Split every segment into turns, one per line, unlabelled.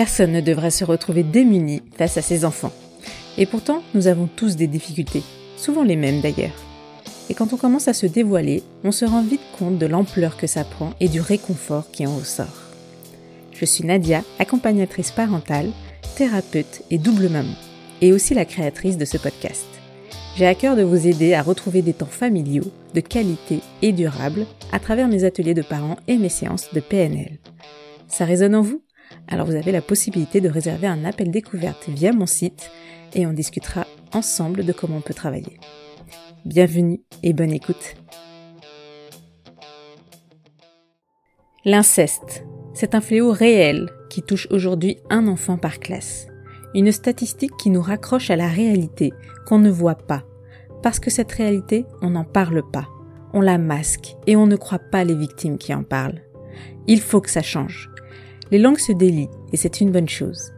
Personne ne devrait se retrouver démuni face à ses enfants. Et pourtant, nous avons tous des difficultés, souvent les mêmes d'ailleurs. Et quand on commence à se dévoiler, on se rend vite compte de l'ampleur que ça prend et du réconfort qui en ressort. Je suis Nadia, accompagnatrice parentale, thérapeute et double maman, et aussi la créatrice de ce podcast. J'ai à cœur de vous aider à retrouver des temps familiaux, de qualité et durables à travers mes ateliers de parents et mes séances de PNL. Ça résonne en vous? Alors vous avez la possibilité de réserver un appel découverte via mon site et on discutera ensemble de comment on peut travailler. Bienvenue et bonne écoute. L'inceste, c'est un fléau réel qui touche aujourd'hui un enfant par classe. Une statistique qui nous raccroche à la réalité qu'on ne voit pas. Parce que cette réalité, on n'en parle pas. On la masque et on ne croit pas les victimes qui en parlent. Il faut que ça change. Les langues se délient et c'est une bonne chose.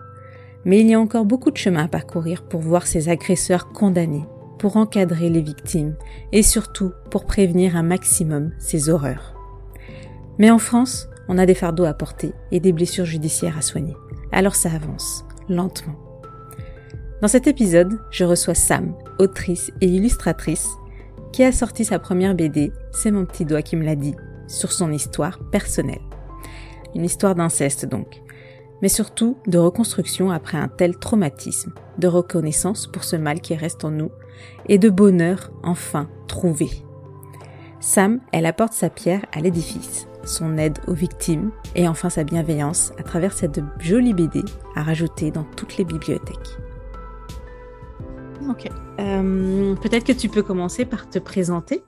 Mais il y a encore beaucoup de chemin à parcourir pour voir ces agresseurs condamnés, pour encadrer les victimes et surtout pour prévenir un maximum ces horreurs. Mais en France, on a des fardeaux à porter et des blessures judiciaires à soigner. Alors ça avance, lentement. Dans cet épisode, je reçois Sam, autrice et illustratrice, qui a sorti sa première BD, C'est mon petit doigt qui me l'a dit, sur son histoire personnelle. Une histoire d'inceste donc, mais surtout de reconstruction après un tel traumatisme, de reconnaissance pour ce mal qui reste en nous, et de bonheur enfin trouvé. Sam, elle apporte sa pierre à l'édifice, son aide aux victimes et enfin sa bienveillance à travers cette jolie BD à rajouter dans toutes les bibliothèques. Ok. Euh, peut-être que tu peux commencer par te présenter.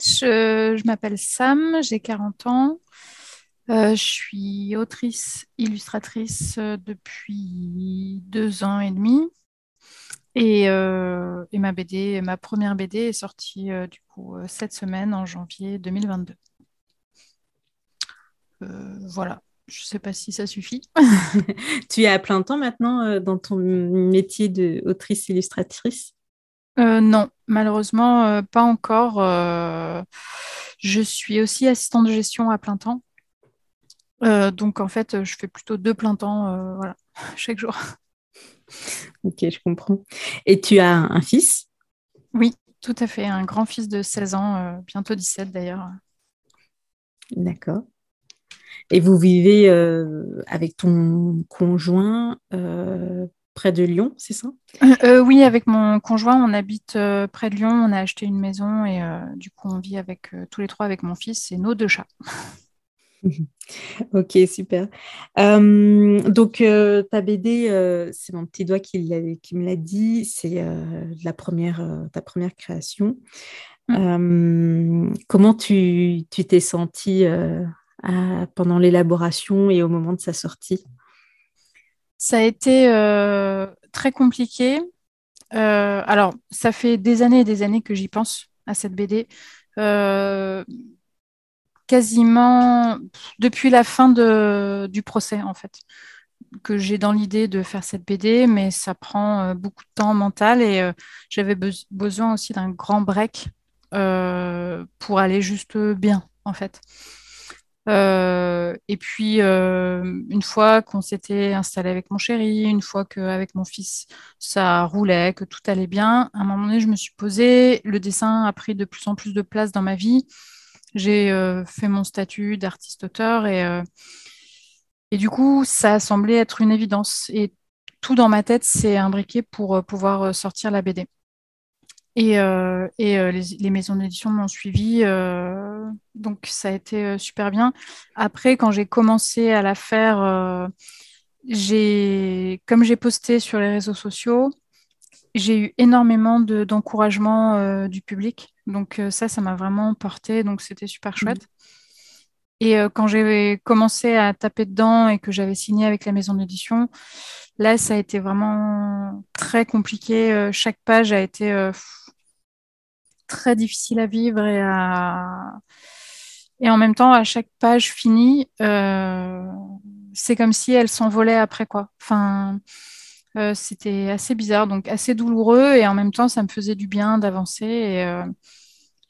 Je, je m'appelle Sam, j'ai 40 ans. Euh, je suis autrice, illustratrice euh, depuis deux ans et demi. Et, euh, et, ma BD, ma première BD est sortie du coup cette semaine en janvier 2022. voilà, je ne sais pas si ça suffit.
tu es à plein temps maintenant dans ton métier d'autrice illustratrice?
Non, malheureusement, pas encore. je suis aussi assistante de gestion à plein temps. Euh, donc en fait, je fais plutôt deux plein temps, euh, voilà, chaque jour.
Ok, je comprends. Et tu as un fils?
Oui, tout à fait, un grand-fils de 16 ans, euh, bientôt 17 d'ailleurs.
D'accord. Et vous vivez avec ton conjoint près de Lyon, c'est ça?
Oui, avec mon conjoint, on habite près de Lyon, on a acheté une maison et du coup on vit avec tous les trois avec mon fils et nos deux chats.
ok, super. donc, euh, ta BD, euh, c'est mon petit doigt qui, qui me l'a dit, c'est euh, la première, ta première création. Mmh. comment tu t'es sentie pendant l'élaboration et au moment de sa sortie?
Ça a été très compliqué. alors, ça fait des années et des années que j'y pense à cette BD quasiment depuis la fin du procès, en fait, que j'ai dans l'idée de faire cette BD, mais ça prend euh, beaucoup de temps mental et euh, j'avais besoin aussi d'un grand break euh, pour aller juste bien, en fait. et puis, une fois qu'on s'était installé avec mon chéri, une fois qu'avec mon fils, ça roulait, que tout allait bien, à un moment donné, je me suis posée. Le dessin a pris de plus en plus de place dans ma vie j'ai euh, fait mon statut d'artiste-auteur et, euh, et du coup, ça a semblé être une évidence. Et tout dans ma tête s'est imbriqué pour euh, pouvoir sortir la BD. Et, et les, maisons d'édition m'ont suivi, donc ça a été super bien. Après, quand j'ai commencé à la faire, j'ai, comme j'ai posté sur les réseaux sociaux, j'ai eu énormément d'encouragement du public. Donc euh, ça, ça m'a vraiment porté, donc c'était super chouette. Et euh, quand j'ai commencé à taper dedans et que j'avais signé avec la maison d'édition, là, ça a été vraiment très compliqué. Euh, chaque page a été très difficile à vivre et à... Et en même temps, à chaque page finie, c'est comme si elle s'envolait après quoi. Enfin, c'était assez bizarre, donc assez douloureux et en même temps, ça me faisait du bien d'avancer. Et,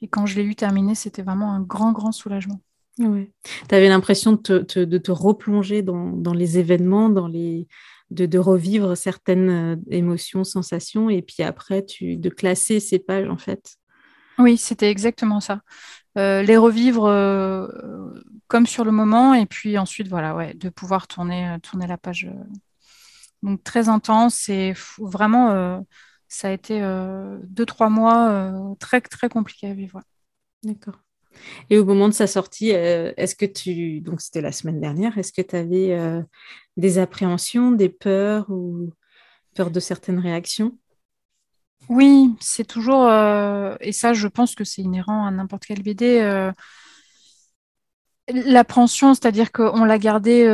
et quand je l'ai eu terminé, c'était vraiment un grand, grand soulagement.
Ouais. Tu avais l'impression de te, de te replonger dans, dans, les événements, dans les, de, de revivre certaines euh, émotions, sensations, et puis après, tu, de classer ces pages, en fait.
Oui, c'était exactement ça. Euh, les revivre euh, comme sur le moment, et puis ensuite, voilà, ouais, de pouvoir tourner, tourner la page. Donc, très intense, et vraiment, ça a été deux, trois mois très, très compliqués à vivre.
D'accord. Et au moment de sa sortie, est-ce que tu, donc c'était la semaine dernière, est-ce que tu avais des appréhensions, des peurs ou peur de certaines réactions?
Oui, c'est toujours, et ça je pense que c'est inhérent à n'importe quel BD, l'appréhension, c'est-à-dire qu'on l'a gardé,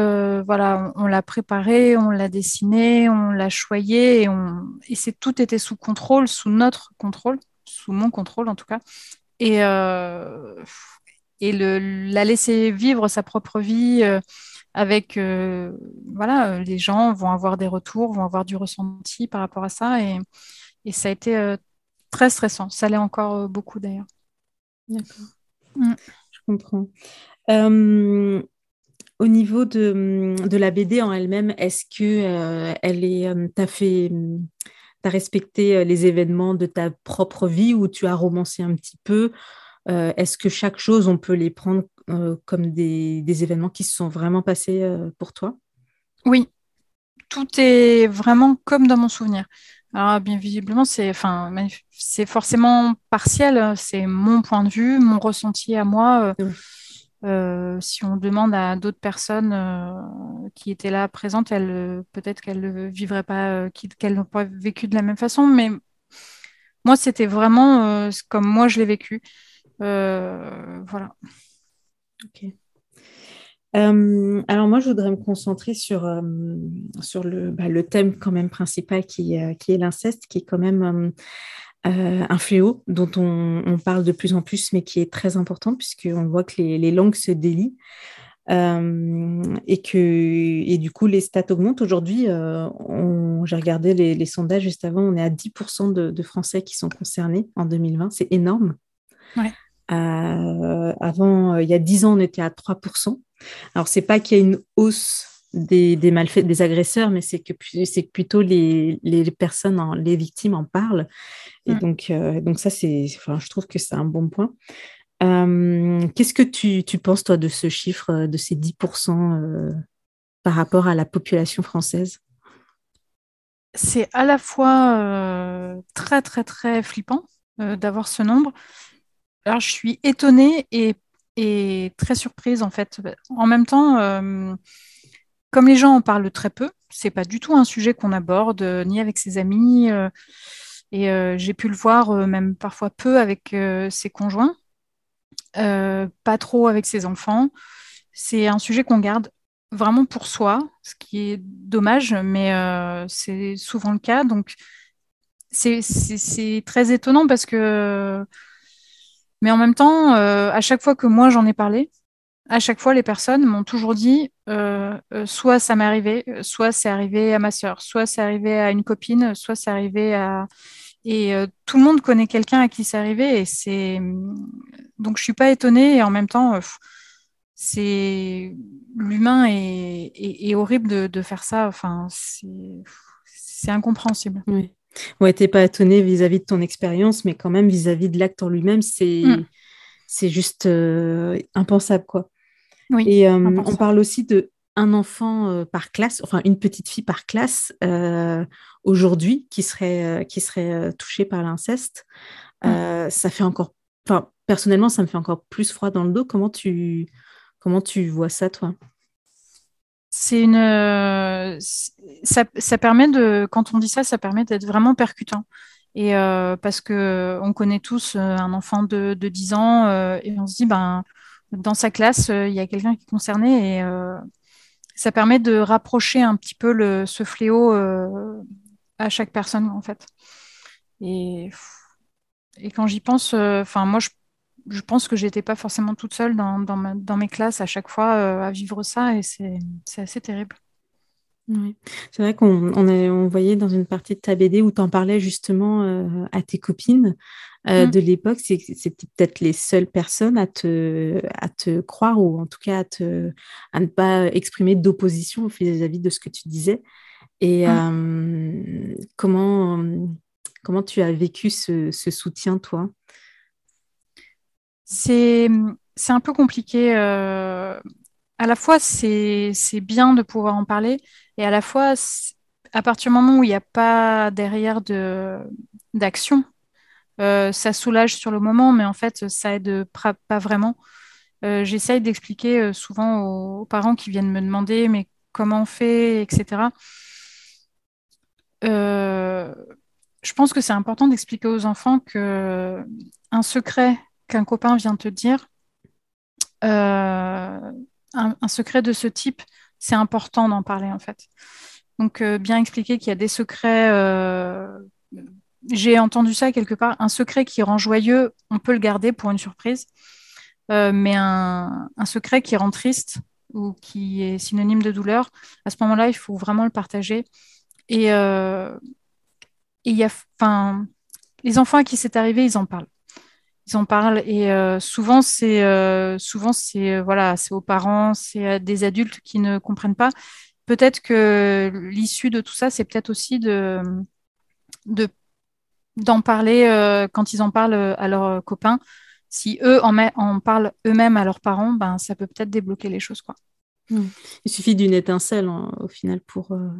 voilà, on, l'a préparé, on l'a dessiné, on l'a choyé, et, on... et c'est tout était sous contrôle, sous notre contrôle, sous mon contrôle en tout cas. Et, et le, la laisser vivre sa propre vie avec euh, voilà, euh, les gens vont avoir des retours, vont avoir du ressenti par rapport à ça et, et ça a été euh, très stressant. Ça l'est encore beaucoup d'ailleurs.
D'accord. Mm. Je comprends. Au niveau de, de, la BD en elle-même, est-ce que elle est, t'as fait, t'as respecté les événements de ta propre vie ou tu as romancé un petit peu? Est-ce que chaque chose, on peut les prendre euh, comme des, événements qui se sont vraiment passés euh, pour toi?
Oui, tout est vraiment comme dans mon souvenir. Alors, bien visiblement, c'est enfin, forcément partiel, c'est mon point de vue, mon ressenti à moi. Euh, si on demande à d'autres personnes qui étaient là présentes, peut-être qu'elles ne vivraient pas, qu'elles n'ont pas vécu de la même façon, mais moi, c'était vraiment comme moi je l'ai vécu. voilà.
Ok. Euh, alors moi, je voudrais me concentrer sur, euh, sur le, bah, le, thème quand même principal qui, euh, qui est l'inceste, qui est quand même un fléau dont on, on, parle de plus en plus, mais qui est très important puisqu'on voit que les, les langues se délient. et que et du coup les stats augmentent aujourd'hui j'ai regardé les, les, sondages juste avant on est à 10% de, de, Français qui sont concernés en 2020 c'est énorme
ouais.
Euh, avant, euh, il y a 10 ans, on était à 3%. Alors, c'est pas qu'il y a une hausse des, des malfaits, des agresseurs, mais c'est que c'est plutôt les, les personnes, les victimes en parlent. Et mm. donc, euh, donc ça, c'est, enfin, je trouve que c'est un bon point. qu'est-ce que tu, tu, penses, toi, de ce chiffre, de ces 10% par rapport à la population française?
C'est à la fois très, très, très flippant d'avoir ce nombre, alors, je suis étonnée et, très surprise, en fait. En même temps, euh, comme les gens en parlent très peu, c'est pas du tout un sujet qu'on aborde, euh, ni avec ses amis. Euh, et j'ai pu le voir même parfois peu avec ses conjoints, pas trop avec ses enfants. C'est un sujet qu'on garde vraiment pour soi, ce qui est dommage, mais c'est souvent le cas. Donc, c'est très étonnant parce que mais en même temps, euh, à chaque fois que moi j'en ai parlé, à chaque fois les personnes m'ont toujours dit euh, euh, soit ça m'est arrivé, soit c'est arrivé à ma sœur, soit c'est arrivé à une copine, soit c'est arrivé à et tout le monde connaît quelqu'un à qui c'est arrivé et c'est donc je suis pas étonnée et en même temps c'est l'humain est, est, horrible de, de, faire ça. Enfin c'est incompréhensible.
Oui. Ouais, t'es pas étonné vis-à-vis de ton expérience, mais quand même vis-à-vis de l'acte en lui-même, c'est mm. c'est juste euh, impensable, quoi.
Oui,
Et euh, on parle aussi de un enfant euh, par classe, enfin une petite fille par classe aujourd'hui qui serait qui serait touchée par l'inceste. Ça fait encore, enfin personnellement, ça me fait encore plus froid dans le dos. Comment tu comment tu vois ça, toi?
C'est une euh, ça, ça, permet de quand on dit ça ça permet d'être vraiment percutant et euh, parce que on connaît tous euh, un enfant de, de 10 ans et on se dit ben dans sa classe il y a quelqu'un qui est concerné et ça permet de rapprocher un petit peu ce fléau à chaque personne en fait et quand j'y pense enfin moi je pense que j'étais pas forcément toute seule dans, mes classes à chaque fois euh, à vivre ça et c'est assez terrible.
Oui. C'est vrai qu'on on, on voyait dans une partie de ta BD où tu en parlais justement euh, à tes copines mm. de l'époque, c'était peut-être les seules personnes à te, à te croire ou en tout cas à, te, à ne pas exprimer d'opposition vis-à-vis de ce que tu disais. Et mm. comment, comment tu as vécu ce, ce soutien, toi?
C'est un peu compliqué. à la fois, c'est bien de pouvoir en parler et à la fois, à partir du moment où il n'y a pas derrière d'action, euh, ça soulage sur le moment, mais en fait, ça aide pas vraiment. Euh, j'essaye d'expliquer euh, souvent aux, parents qui viennent me demander mais comment on fait, etc. je pense que c'est important d'expliquer aux enfants que un secret qu'un copain vient te dire, un, secret de ce type, c'est important d'en parler en fait. Donc, bien expliquer qu'il y a des secrets. J'ai entendu ça quelque part. Un secret qui rend joyeux, on peut le garder pour une surprise. Euh, mais un, secret qui rend triste ou qui est synonyme de douleur, à ce moment-là, il faut vraiment le partager. Et il y a, enfin, les enfants à qui c'est arrivé, ils en parlent. Ils en parlent et souvent c'est souvent c'est voilà, c'est aux parents, c'est des adultes qui ne comprennent pas peut-être que l'issue de tout ça, c'est peut-être aussi de, d'en parler euh, quand ils en parlent euh, à leurs copains. Si eux en, en parlent eux-mêmes à leurs parents, ben, ça peut peut-être débloquer les choses. Quoi.
Mmh. Il suffit d'une étincelle hein, au final pour, euh,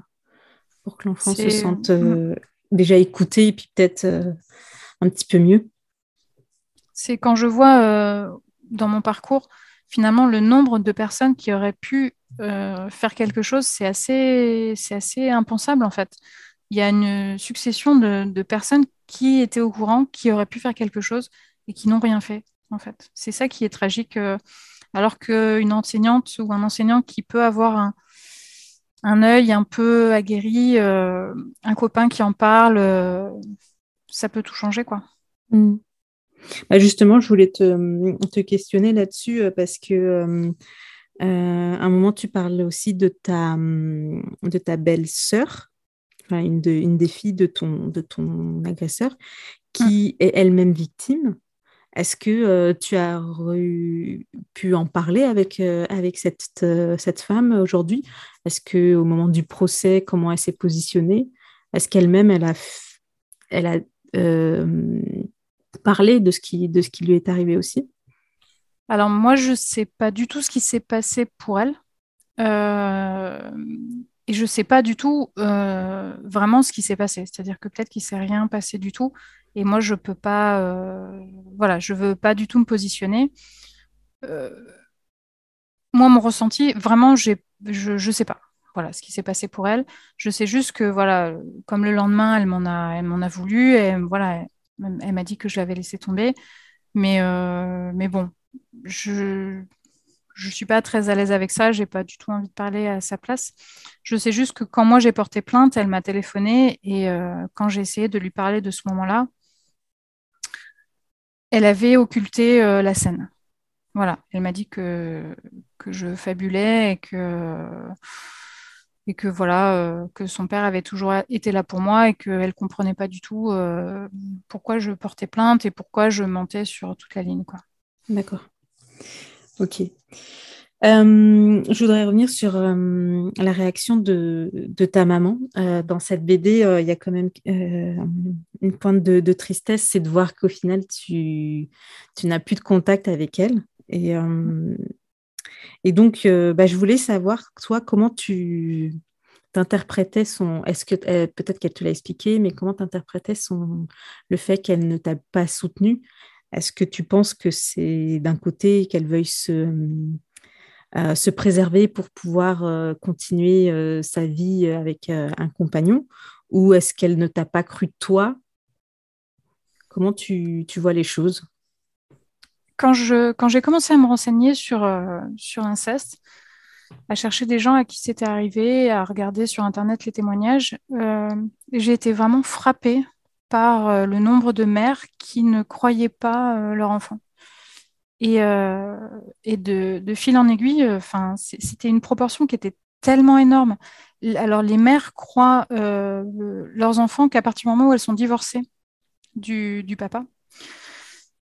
pour que l'enfant se sente mmh. déjà écouté et puis peut-être un petit peu mieux.
C'est quand je vois dans mon parcours finalement le nombre de personnes qui auraient pu euh, faire quelque chose, c'est assez, c'est assez impensable en fait. Il y a une succession de, personnes qui étaient au courant, qui auraient pu faire quelque chose et qui n'ont rien fait en fait. C'est ça qui est tragique. Euh, alors qu'une enseignante ou un enseignant qui peut avoir un, un œil un peu aguerri, euh, un copain qui en parle, ça peut tout changer quoi.
Mm. Bah, justement, je voulais te, questionner là-dessus parce que euh, à un moment, tu parles aussi de ta, de ta belle-sœur, une, une, des filles de ton, de ton agresseur, qui mm. est elle-même victime. Est-ce que euh, tu as pu en parler avec, euh, avec cette, cette femme aujourd'hui? Est-ce qu'au moment du procès, comment elle s'est positionnée? Est-ce qu'elle-même, elle a, elle a parlé de ce, qui, de ce qui lui est arrivé aussi?
Alors moi, je ne sais pas du tout ce qui s'est passé pour elle. Euh, et je ne sais pas du tout euh, vraiment ce qui s'est passé. C'est-à-dire que peut-être qu'il ne s'est rien passé du tout. Et moi, je peux pas. Euh, voilà, je veux pas du tout me positionner. moi, mon ressenti, vraiment, je ne sais pas. Voilà ce qui s'est passé pour elle. Je sais juste que, voilà, comme le lendemain, elle m'en a, elle m'en a voulu. Voilà, elle, elle m'a dit que je l'avais laissé tomber. Mais, mais bon, je je suis pas très à l'aise avec ça, j'ai pas du tout envie de parler à sa place. Je sais juste que quand moi j'ai porté plainte, elle m'a téléphoné et euh, quand j'ai essayé de lui parler de ce moment-là, elle avait occulté euh, la scène. Voilà, elle m'a dit que, que je fabulais et que et que voilà euh, que son père avait toujours été là pour moi et qu'elle comprenait pas du tout pourquoi je portais plainte et pourquoi je mentais sur toute la ligne.
D'accord. Ok. Euh, je voudrais revenir sur euh, la réaction de, ta maman. Euh, dans cette BD, il y a quand même une pointe de, tristesse, c'est de voir qu'au final, tu, n'as plus de contact avec elle. Et, donc, bah, je voulais savoir, toi, comment tu t'interprétais son... Est-ce que, peut-être qu'elle te l'a expliqué, mais comment tu interprétais son... le fait qu'elle ne t'a pas soutenu est-ce que tu penses que c'est d'un côté qu'elle veuille se, euh, se préserver pour pouvoir euh, continuer euh, sa vie avec un compagnon? Ou est-ce qu'elle ne t'a pas cru toi? Comment tu, tu, vois les choses?
Quand j'ai quand commencé à me renseigner sur, sur l'inceste, à chercher des gens à qui c'était arrivé, à regarder sur Internet les témoignages, j'ai été vraiment frappée par euh, le nombre de mères qui ne croyaient pas euh, leur enfant. Et, euh, de, fil en aiguille, c'était une proportion qui était tellement énorme. Alors, les mères croient leurs enfants qu'à partir du moment où elles sont divorcées du, papa,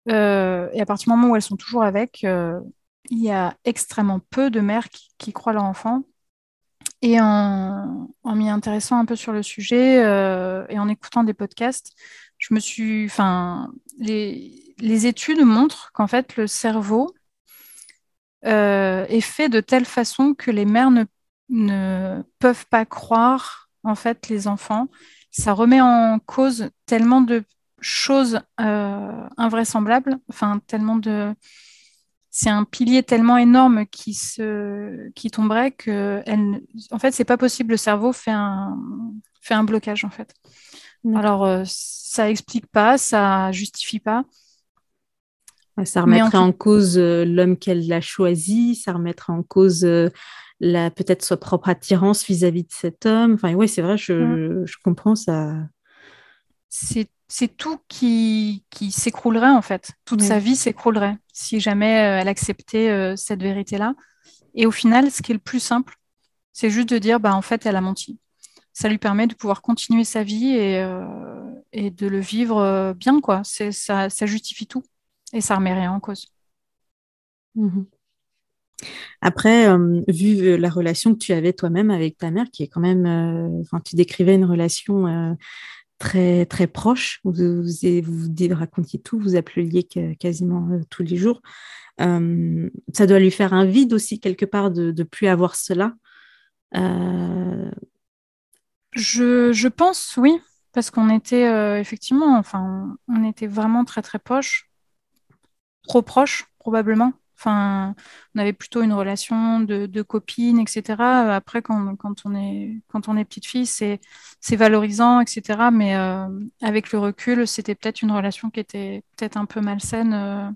et à partir du moment où elles sont toujours avec, il y a extrêmement peu de mères qui, croient leur enfant. Et en, m'y intéressant un peu sur le sujet euh, et en écoutant des podcasts, je me suis, enfin, les, les études montrent qu'en fait le cerveau est fait de telle façon que les mères ne, ne peuvent pas croire en fait les enfants. Ça remet en cause tellement de chose euh, invraisemblable, enfin tellement de, c'est un pilier tellement énorme qui se, qui tomberait que, elle, en fait, c'est pas possible. Le cerveau fait un, fait un blocage en fait. Alors euh, ça explique pas, ça justifie pas.
Ça remettrait en, cause euh, l'homme qu'elle a choisi, ça remettrait en cause la peut-être sa propre attirance vis-à-vis de cet homme. Enfin, oui, c'est vrai, je, mm. je comprends ça.
C'est c'est tout qui, qui s'écroulerait en fait. Toute sa vie s'écroulerait si jamais euh, elle acceptait euh, cette vérité-là. Et au final, ce qui est le plus simple, c'est juste de dire, bah, en fait, elle a menti. Ça lui permet de pouvoir continuer sa vie et, euh, et de le vivre bien, quoi. Ça, ça justifie tout et ça remet rien en cause.
Mhm. Après, vu la relation que tu avais toi-même avec ta mère, qui est quand même, enfin, tu décrivais une relation très, très proche. Vous, vous, racontiez tout, vous appeliez quasiment euh, tous les jours. Euh, ça doit lui faire un vide aussi, quelque part, de ne plus avoir cela.
Euh, je, je, pense, oui, parce qu'on était effectivement, enfin, on était vraiment très, très proches, trop proches, probablement. On avait plutôt une relation de, copine, etc. Après, quand, on est, petite fille, c'est, valorisant, etc. Mais euh, avec le recul, c'était peut-être une relation qui était peut-être un peu malsaine euh,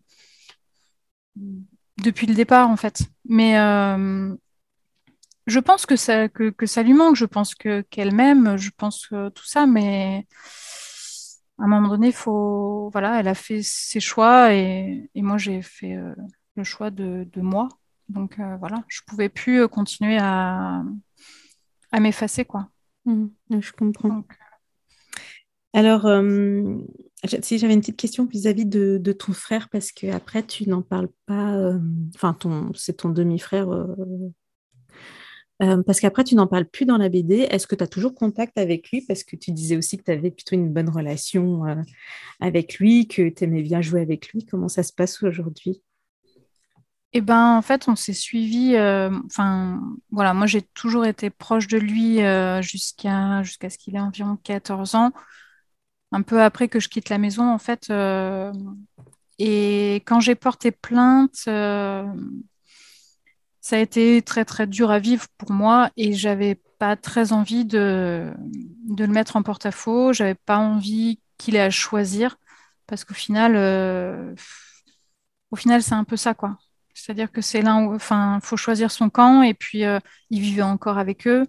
depuis le départ, en fait. Mais euh, je pense que ça, lui manque. Je pense que, qu'elle m'aime. Je pense tout ça, mais à un moment donné, faut, voilà, elle a fait ses choix et moi, j'ai fait le choix de, moi. Donc euh, voilà, je pouvais plus euh, continuer à, à m'effacer, quoi.
Mmh, je comprends. Alors, euh, si j'avais une petite question vis-à-vis de, de, ton frère, parce que après tu n'en parles pas, enfin, ton, c'est ton demi-frère, parce qu'après tu n'en parles plus dans la BD. Est-ce que tu as toujours contact avec lui? Parce que tu disais aussi que tu avais plutôt une bonne relation avec lui, que tu aimais bien jouer avec lui. Comment ça se passe aujourd'hui?
Eh ben, en fait, on s'est suivi. Euh, enfin, voilà, moi, j'ai toujours été proche de lui euh, jusqu'à ce qu'il ait environ 14 ans. Un peu après que je quitte la maison, en fait. Euh, et quand j'ai porté plainte, ça a été très, très dur à vivre pour moi et j'avais pas très envie de, de le mettre en porte-à-faux. J'avais pas envie qu'il ait à choisir parce qu'au final, au final, c'est un peu ça, quoi. C'est-à-dire que c'est là où, enfin, faut choisir son camp et puis euh, il vivait encore avec eux.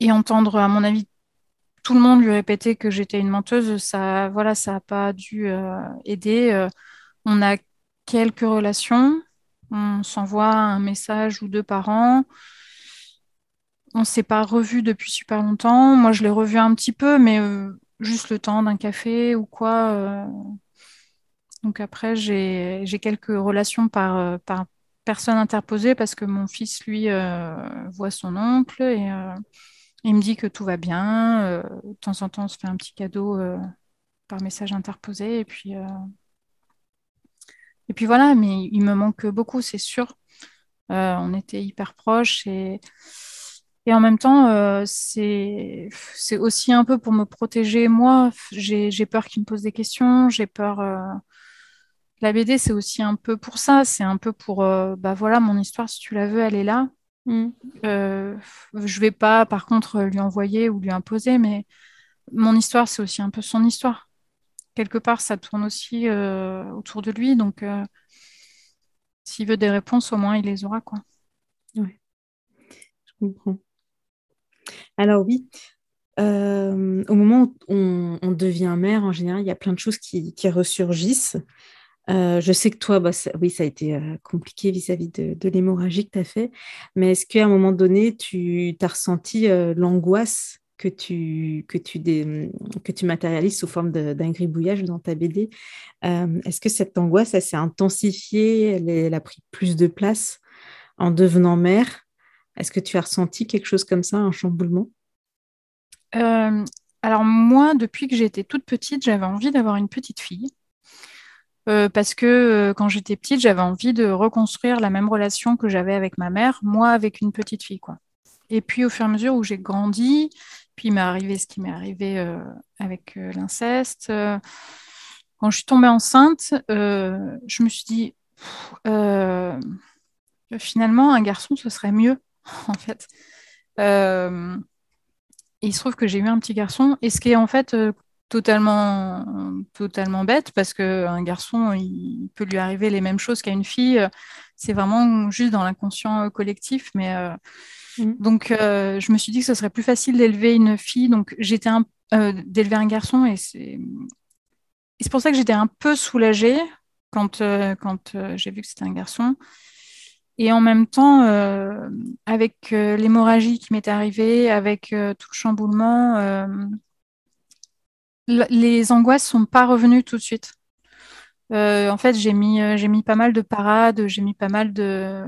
Et entendre, à mon avis, tout le monde lui répéter que j'étais une menteuse, ça, voilà, ça n'a pas dû euh, aider. Euh, on a quelques relations, on s'envoie un message ou deux par an. On ne s'est pas revu depuis super longtemps. Moi, je l'ai revu un petit peu, mais juste le temps d'un café ou quoi. Donc après, j'ai quelques relations par, euh, par personne interposée parce que mon fils, lui, euh, voit son oncle et euh, il me dit que tout va bien. de temps en temps, on se fait un petit cadeau par message interposé. Et puis, et puis voilà, mais il me manque beaucoup, c'est sûr. on était hyper proches et, et en même temps, c'est aussi un peu pour me protéger moi. J'ai peur qu'il me pose des questions, j'ai peur la BD, c'est aussi un peu pour ça. C'est un peu pour, euh, bah voilà, mon histoire, si tu la veux, elle est là. Mm. Euh, je vais pas, par contre, lui envoyer ou lui imposer, mais mon histoire, c'est aussi un peu son histoire. Quelque part, ça tourne aussi euh, autour de lui, donc euh, s'il veut des réponses, au moins il les aura, quoi.
Oui, je comprends. Alors oui, au moment où on, devient mère, en général, il y a plein de choses qui, qui ressurgissent. Euh, je sais que toi, bah, oui, ça a été euh, compliqué vis-à-vis de, l'hémorragie que tu as fait, mais est-ce qu'à un moment donné, tu as ressenti euh, l'angoisse que tu, matérialises sous forme d'un gribouillage dans ta BD. Est-ce que cette angoisse, elle s'est intensifiée, elle, a pris plus de place en devenant mère? Est-ce que tu as ressenti quelque chose comme ça, un chamboulement?
Alors moi, depuis que j'étais toute petite, j'avais envie d'avoir une petite fille. Euh, parce que quand j'étais petite, j'avais envie de reconstruire la même relation que j'avais avec ma mère, moi avec une petite fille. Et puis au fur et à mesure où j'ai grandi, puis il m'est arrivé ce qui m'est arrivé euh, avec euh, l'inceste. Euh, quand je suis tombée enceinte, je me suis dit, finalement, un garçon, ce serait mieux, en fait. il se trouve que j'ai eu un petit garçon, et ce qui est en fait totalement, totalement bête, parce qu'un garçon, il peut lui arriver les mêmes choses qu'à une fille. C'est vraiment juste dans l'inconscient collectif, mais Mm. Donc, euh, je me suis dit que ce serait plus facile d'élever une fille. Donc, j'étais un, euh, d'élever un garçon et c'est, c'est pour ça que j'étais un peu soulagée quand, euh, quand j'ai vu que c'était un garçon. Et en même temps, avec l'hémorragie qui m'est arrivée, avec tout le chamboulement, les angoisses sont pas revenues tout de suite. en fait, j'ai mis, j'ai mis pas mal de parades, j'ai mis pas mal de,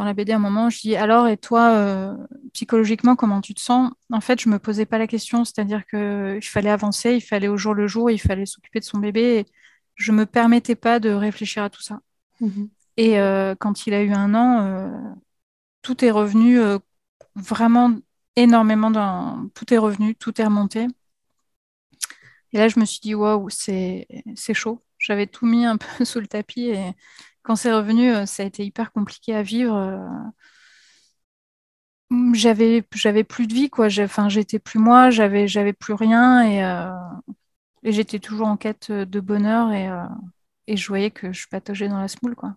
dans la BD, à un moment, je dis alors, et toi, euh, psychologiquement, comment tu te sens? En fait, je me posais pas la question, c'est-à-dire qu'il fallait avancer, il fallait au jour le jour, il fallait s'occuper de son bébé. Et je me permettais pas de réfléchir à tout ça. Mhm. Et euh, quand il a eu un an, euh, tout est revenu vraiment énormément dans... Tout est revenu, tout est remonté. Et là, je me suis dit, waouh, c'est chaud. J'avais tout mis un peu sous le tapis et quand c'est revenu, euh, ça a été hyper compliqué à vivre. Euh. J'avais, j'avais plus de vie, quoi. Enfin, j'étais plus moi, j'avais, j'avais plus rien et, euh, et j'étais toujours en quête de bonheur et, et je voyais que je pataugeais dans la smoule, quoi.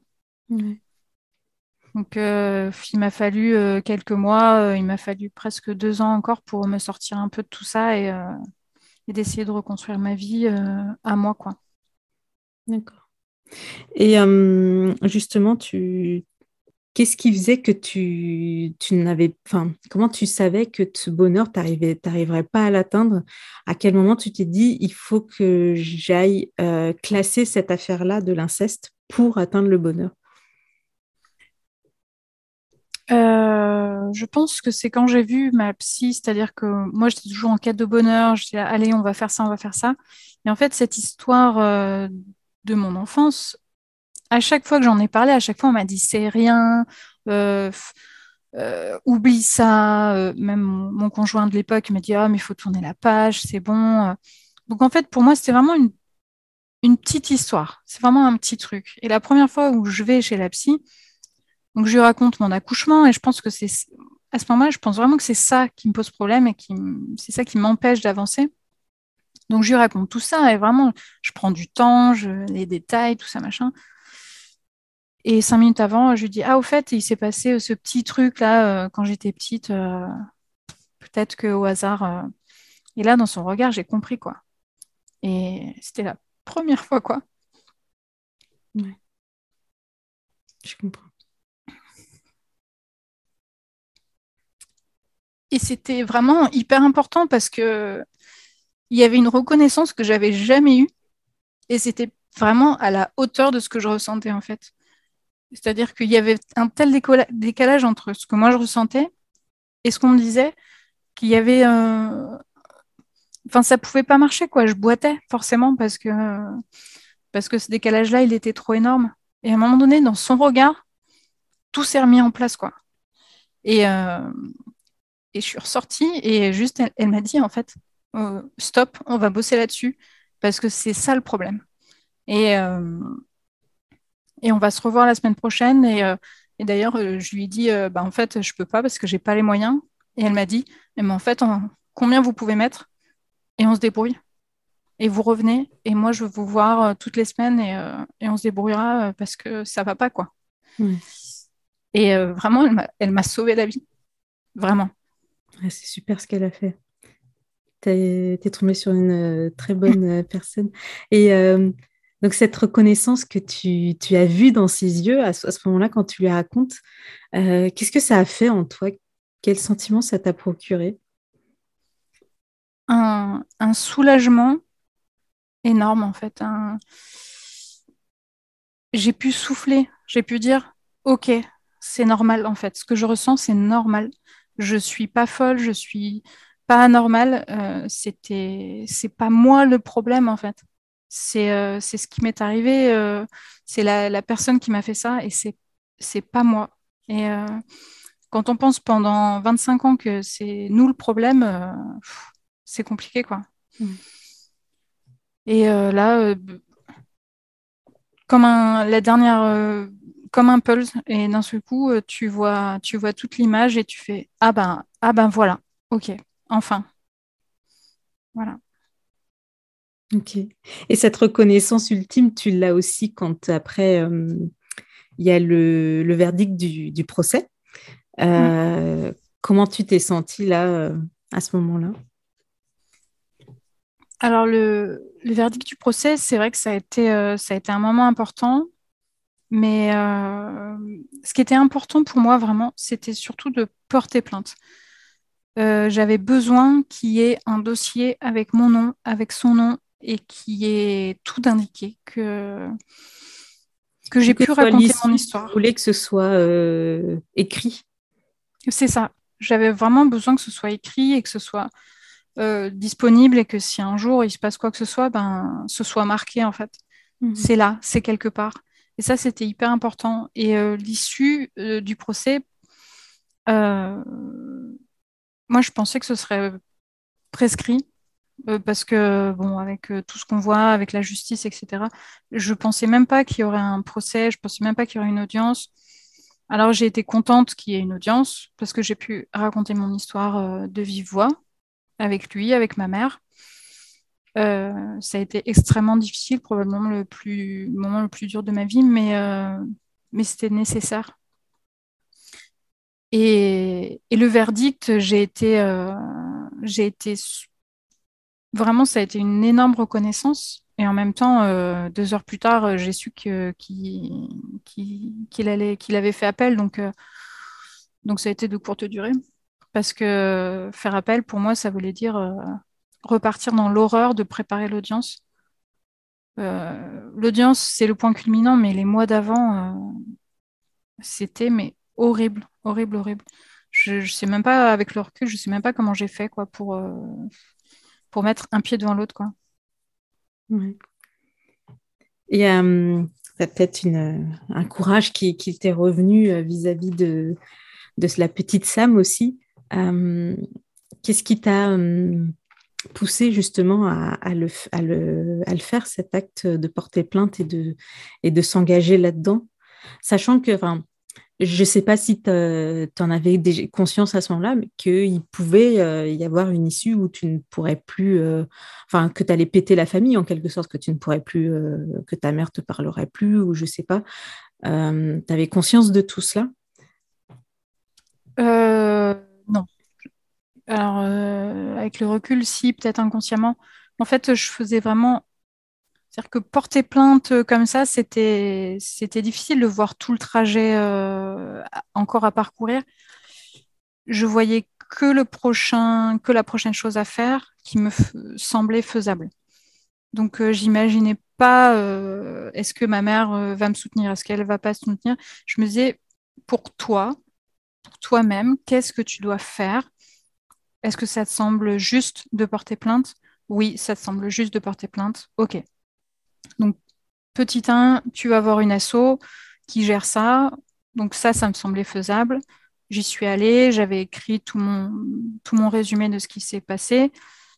Donc, il m'a fallu quelques mois, il m'a fallu presque deux ans encore pour me sortir un peu de tout ça et, et d'essayer de reconstruire ma vie à moi, quoi.
D'accord. Et euh, justement, tu... qu'est-ce qui faisait que tu, tu n'avais... Enfin, comment tu savais que ce bonheur, tu n'arriverais pas à l'atteindre? À quel moment tu t'es dit, il faut que j'aille euh, classer cette affaire-là de l'inceste pour atteindre le bonheur?
Euh, je pense que c'est quand j'ai vu ma psy, c'est-à-dire que moi j'étais toujours en quête de bonheur, je disais allez on va faire ça, on va faire ça. Et en fait cette histoire de mon enfance, à chaque fois que j'en ai parlé, à chaque fois on m'a dit c'est rien, euh, euh, oublie ça. Euh, même mon, conjoint de l'époque m'a dit ah mais il faut tourner la page, c'est bon. Donc en fait pour moi c'était vraiment une, une petite histoire, c'est vraiment un petit truc. Et la première fois où je vais chez la psy, donc je lui raconte mon accouchement et je pense que c'est à ce moment-là je pense vraiment que c'est ça qui me pose problème et qui c'est ça qui m'empêche d'avancer. Donc, je lui raconte tout ça et vraiment, je prends du temps, je, les détails, tout ça, machin. Et cinq minutes avant, je lui dis Ah, au fait, il s'est passé ce petit truc-là euh, quand j'étais petite, euh, peut-être qu'au hasard. Euh. Et là, dans son regard, j'ai compris, quoi. Et c'était la première fois, quoi.
Ouais. Je comprends.
Et c'était vraiment hyper important parce que il y avait une reconnaissance que j'avais jamais eue et c'était vraiment à la hauteur de ce que je ressentais en fait. C'est-à-dire qu'il y avait un tel décalage entre ce que moi je ressentais et ce qu'on me disait qu'il y avait euh... enfin ça pouvait pas marcher quoi, je boitais forcément parce que parce que ce décalage là, il était trop énorme et à un moment donné dans son regard, tout s'est remis en place quoi. Et euh... et je suis ressortie et juste elle m'a dit en fait euh, stop, on va bosser là-dessus, parce que c'est ça le problème. Et, euh, et on va se revoir la semaine prochaine. Et, euh, d'ailleurs, je lui ai dit, bah, en fait, je peux pas parce que j'ai pas les moyens. Et elle m'a dit, mais en fait, combien vous pouvez mettre Et on se débrouille. Et vous revenez, et moi, je veux vous voir toutes les semaines, et, on se débrouillera parce que ça va pas, quoi. Et vraiment, elle m'a sauvé la vie. Vraiment.
C'est super ce qu'elle a fait tu es, tombé sur une euh, très bonne euh, personne. Et euh, donc, cette reconnaissance que tu, tu, as vue dans ses yeux à, ce moment-là, quand tu lui racontes, qu'est-ce que ça a fait en toi? Quel sentiment ça t'a procuré?
Un, soulagement énorme en fait. J'ai pu souffler, j'ai pu dire, ok, c'est normal en fait. Ce que je ressens, c'est normal. Je suis pas folle, je suis pas anormale. Euh, c'était, c'est pas moi le problème en fait. C'est, euh, c'est ce qui m'est arrivé. Euh, c'est la, la, personne qui m'a fait ça et c'est, c'est pas moi. Et euh, quand on pense pendant 25 ans que c'est nous le problème, c'est compliqué quoi. Mm. Et là, comme un, la dernière comme un pulse et d'un seul coup euh, tu vois tu vois toute l'image et tu fais ah ben ah ben voilà. Ok enfin. Voilà.
Ok. Et cette reconnaissance ultime tu l'as aussi quand après euh, il y a le, verdict du, procès. Euh, comment tu t'es sentie là à ce moment-là?
Alors le, le, verdict du procès c'est vrai que ça a été ça a été un moment important mais euh, ce qui était important pour moi vraiment, c'était surtout de porter plainte. Euh, j'avais besoin qu'il y ait un dossier avec mon nom, avec son nom, et qui est tout indiqué, que, que j'ai pu raconter mon histoire.
Vous voulez que ce soit euh, écrit
C'est ça. J'avais vraiment besoin que ce soit écrit et que ce soit disponible et que si un jour il se passe quoi que ce soit, ben, ce soit marqué en fait. Mhm. C'est là, c'est quelque part. Et ça, c'était hyper important. Et euh, l'issue euh, du procès, euh, moi, je pensais que ce serait prescrit. parce que, bon, avec tout ce qu'on voit, avec la justice, etc., je pensais même pas qu'il y aurait un procès, je pensais même pas qu'il y aurait une audience. Alors, j'ai été contente qu'il y ait une audience, parce que j'ai pu raconter mon histoire de vive voix avec lui, avec ma mère. Euh, ça a été extrêmement difficile, probablement le, plus, moment le plus dur de ma vie, mais, euh, mais c'était nécessaire. Et, et, le verdict, j'ai été, euh, été vraiment, ça a été une énorme reconnaissance. Et en même temps, deux heures plus tard, j'ai su qu'il allait, qu'il avait fait appel. Donc, donc, ça a été de courte durée. Parce que faire appel, pour moi, ça voulait dire repartir dans l'horreur de préparer l'audience. Euh, l'audience, c'est le point culminant, mais les mois d'avant, euh, c'était mais horrible, horrible, horrible. Je, ne sais même pas, avec le recul, je sais même pas comment j'ai fait quoi pour, euh, pour mettre un pied devant l'autre. quoi.
Y a peut-être un courage qui, qui t'est revenu vis-à-vis de, de la petite Sam aussi. Qu'est-ce qui t'a pousser justement à, le, le, faire, cet acte de porter plainte et de, et de s'engager là-dedans, sachant que, enfin, je ne sais pas si tu en avais déjà conscience à ce moment-là, mais qu'il pouvait euh, y avoir une issue où tu ne pourrais plus, euh, enfin, que tu allais péter la famille en quelque sorte, que tu ne pourrais plus, euh, que ta mère te parlerait plus, ou je ne sais pas. tu avais conscience de tout cela?
Alors, euh, avec le recul, si, peut-être inconsciemment. En fait, je faisais vraiment. C'est-à-dire que porter plainte euh, comme ça, c'était c'était difficile de voir tout le trajet euh, encore à parcourir. Je voyais que le prochain, que la prochaine chose à faire qui me semblait faisable. Donc, j'imaginais pas est-ce que ma mère va me soutenir, est-ce qu'elle va pas se soutenir? Je me disais, pour toi, pour toi-même, qu'est-ce que tu dois faire est-ce que ça te semble juste de porter plainte? Oui, ça te semble juste de porter plainte. Ok. Donc, petit 1, tu vas avoir une asso qui gère ça. Donc ça, ça me semblait faisable. J'y suis allée, j'avais écrit tout mon, tout mon résumé de ce qui s'est passé.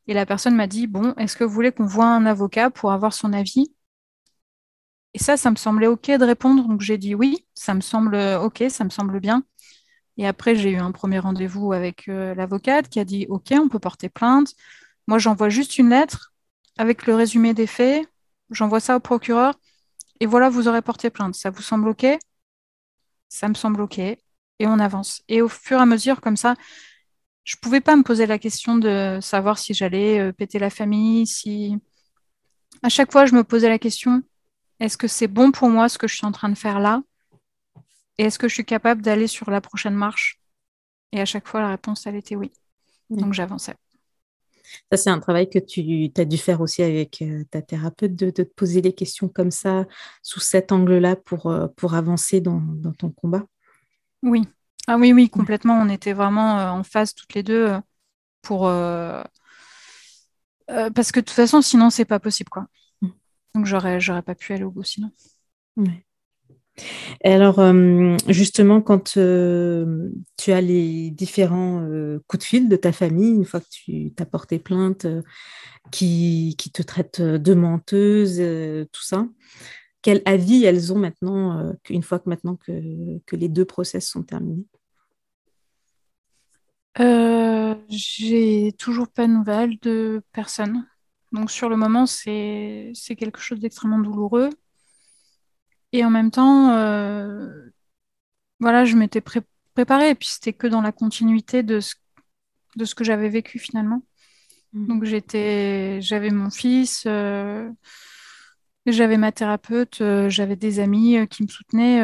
Et la personne m'a dit, bon, est-ce que vous voulez qu'on voit un avocat pour avoir son avis? Et ça, ça me semblait OK de répondre. Donc j'ai dit oui, ça me semble OK, ça me semble bien. Et après, j'ai eu un premier rendez-vous avec euh, l'avocate qui a dit OK, on peut porter plainte. Moi, j'envoie juste une lettre avec le résumé des faits. J'envoie ça au procureur. Et voilà, vous aurez porté plainte. Ça vous semble OK? Ça me semble OK. Et on avance. Et au fur et à mesure, comme ça, je ne pouvais pas me poser la question de savoir si j'allais euh, péter la famille, si. À chaque fois, je me posais la question est-ce que c'est bon pour moi ce que je suis en train de faire là? Et est-ce que je suis capable d'aller sur la prochaine marche? Et à chaque fois, la réponse, elle était oui. Donc j'avançais.
Ça, c'est un travail que tu as dû faire aussi avec euh, ta thérapeute, de, te poser des questions comme ça, sous cet angle-là, pour, euh, pour avancer dans, ton combat?
Oui. Ah oui, oui, complètement. On était vraiment euh, en phase toutes les deux pour... parce que de toute façon, sinon, c'est pas possible, quoi. Mm. Donc, j'aurais, j'aurais pas pu aller au bout sinon.
Ouais. Alors, euh, justement, quand euh, tu as les différents euh, coups de fil de ta famille, une fois que tu as porté plainte, qui, qui, te traitent de menteuse, tout ça, quel avis elles ont maintenant, une fois que maintenant que, que, les deux process sont terminés?
J'ai toujours pas de nouvelles de personne. Donc sur le moment, c'est quelque chose d'extrêmement douloureux. Et en même temps, euh, voilà, je m'étais préparée et puis c'était que dans la continuité de ce, de ce que j'avais vécu finalement. Mmh. Donc j'étais, j'avais mon fils, euh, j'avais ma thérapeute, euh, j'avais des amis qui me soutenaient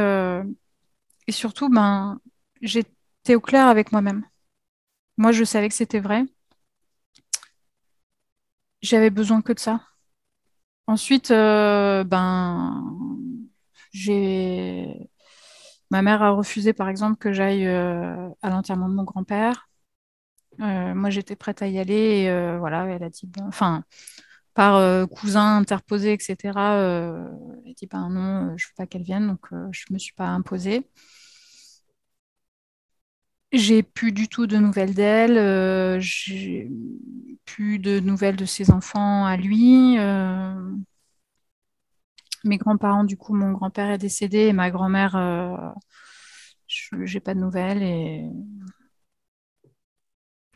et surtout, ben, j'étais au clair avec moi-même. Moi, je savais que c'était vrai. J'avais besoin que de ça. Ensuite, ben, ma mère a refusé, par exemple, que j'aille euh, à l'enterrement de mon grand-père. Euh, moi, j'étais prête à y aller. Et, euh, voilà, elle a dit, enfin, par cousin interposé, etc. elle a dit, ben non, je veux pas qu'elle vienne, donc je me suis pas imposée. J'ai plus du tout de nouvelles d'elle. j'ai plus de nouvelles de ses enfants à lui mes grands-parents, du coup, mon grand-père est décédé et ma grand-mère, euh, j'ai pas de nouvelles. Et...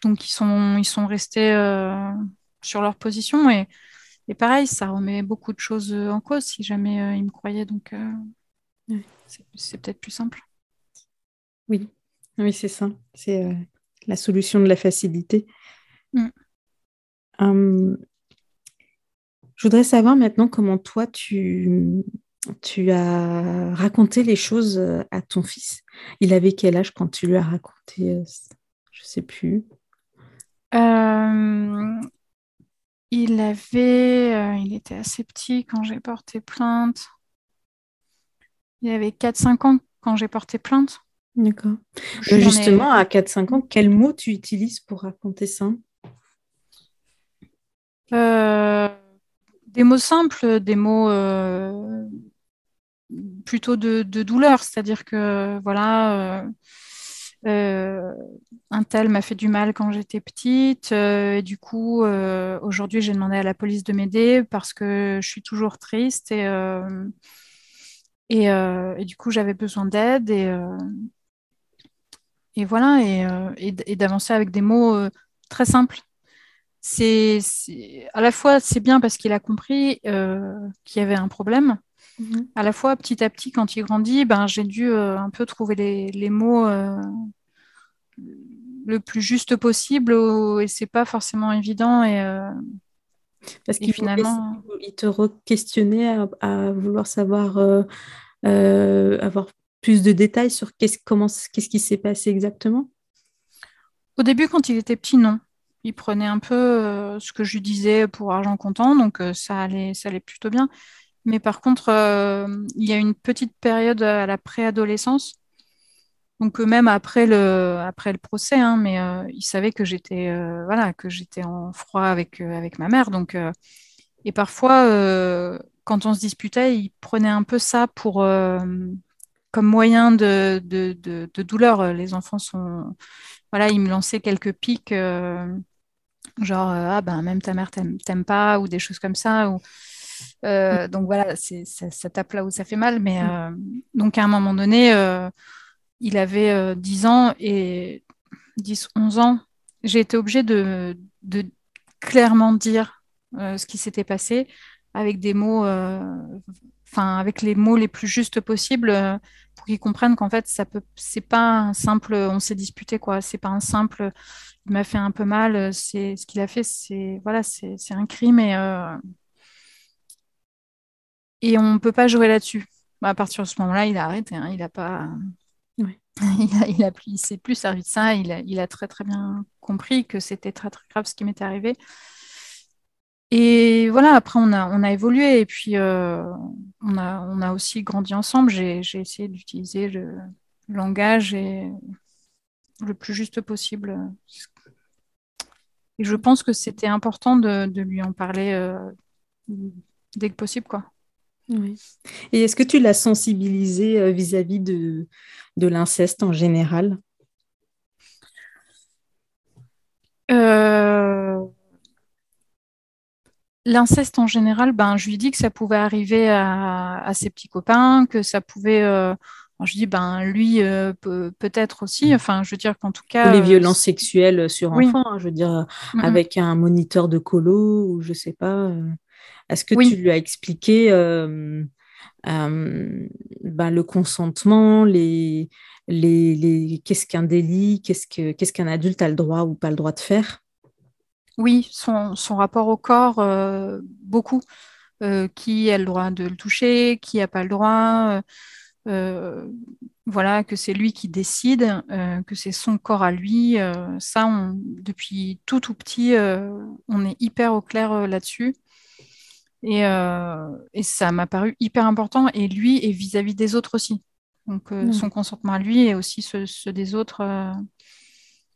Donc, ils sont, ils sont restés euh, sur leur position. Et, et, pareil, ça remet beaucoup de choses en cause si jamais euh, ils me croyaient. Donc, euh, c'est peut-être plus simple.
Oui, oui c'est ça. C'est la solution de la facilité. Mm. Hum, je voudrais savoir maintenant comment toi, tu, tu as raconté les choses euh, à ton fils. Il avait quel âge quand tu lui as raconté euh, Je ne sais plus.
Euh, il avait, il était assez petit quand j'ai porté plainte. Il avait 4-5 ans quand j'ai porté plainte.
D'accord. Justement, à 4-5 ans, quel mot tu utilises pour raconter ça?
Des mots simples, des mots euh, plutôt de, douleur, c'est-à-dire que voilà, euh, euh, un tel m'a fait du mal quand j'étais petite, et du coup, aujourd'hui, j'ai demandé à la police de m'aider parce que je suis toujours triste et, du coup, j'avais besoin d'aide et, et voilà, et d'avancer avec des mots très simples c'est à la fois c'est bien parce qu'il a compris euh, qu'il y avait un problème. Mhm. À la fois, petit à petit, quand il grandit, ben, j'ai dû euh, un peu trouver les, mots euh, le plus juste possible et c'est pas forcément évident. Et,
parce qu'il finalement. Il te re-questionnait à, vouloir savoir, avoir plus de détails sur qu'est-ce, comment, qu'est-ce qui s'est passé exactement?
Au début, quand il était petit, non il prenait un peu euh, ce que je disais pour argent comptant, donc euh, ça, allait, ça allait plutôt bien. Mais par contre, euh, il y a une petite période à la préadolescence, donc même après le, après le procès, hein, mais il savait que j'étais voilà, que j'étais en froid avec, avec ma mère. Donc, et parfois, quand on se disputait, il prenait un peu ça pour, comme moyen de, de, de, douleur. Les enfants sont... Voilà, il me lançait quelques pics genre euh, ah ben même ta mère t'aime pas ou des choses comme ça ou euh, donc voilà c'est ça, tape là où ça fait mal mais mm. euh, donc à un moment donné il avait 10 ans et 10 11 ans j'ai été obligée de, de clairement dire ce qui s'était passé avec des mots enfin avec les mots les plus justes possibles pour qu'ils comprennent qu'en fait ça peut c'est pas un simple on s'est disputé quoi c'est pas un simple m'a fait un peu mal. Euh, c'est ce qu'il a fait, c'est voilà, c'est un crime et euh, et on peut pas jouer là-dessus. Bah, à partir de ce moment-là, il a arrêté. Hein, il a pas. il, a, il, s'est plus servi de ça. Il a, il a très très bien compris que c'était très très grave ce qui m'était arrivé. Et voilà, après, on a, on a évolué et puis euh, on, a, on a aussi grandi ensemble. J'ai, essayé d'utiliser le langage et le plus juste possible. Et je pense que c'était important de, lui en parler euh, dès que possible, quoi.
Oui. Et est-ce que tu l'as sensibilisé euh, vis-à-vis de, de l'inceste en général?
Euh... L'inceste en général, ben, je lui dis que ça pouvait arriver à, ses petits copains, que ça pouvait. Euh, je dis, ben, lui, euh, peut, être aussi. Enfin, je veux dire qu'en tout cas.
Ou les euh, violences sexuelles sur enfants, hein, je veux dire, avec un moniteur de colo ou je sais pas. Est-ce que tu lui as expliqué ben, le consentement, les, les, les... qu'est-ce qu'un délit, qu'est-ce que qu'est-ce qu'un adulte a le droit ou pas le droit de faire?
Oui, son, rapport au corps, euh, beaucoup. Euh, qui a le droit de le toucher, qui n'a pas le droit. Euh, voilà, que c'est lui qui décide, que c'est son corps à lui. ça, depuis tout tout petit, on est hyper au clair là-dessus. Et, ça m'a paru hyper important. Et lui, et vis-à-vis des autres aussi. Donc, mmh. son consentement à lui et aussi ceux des autres.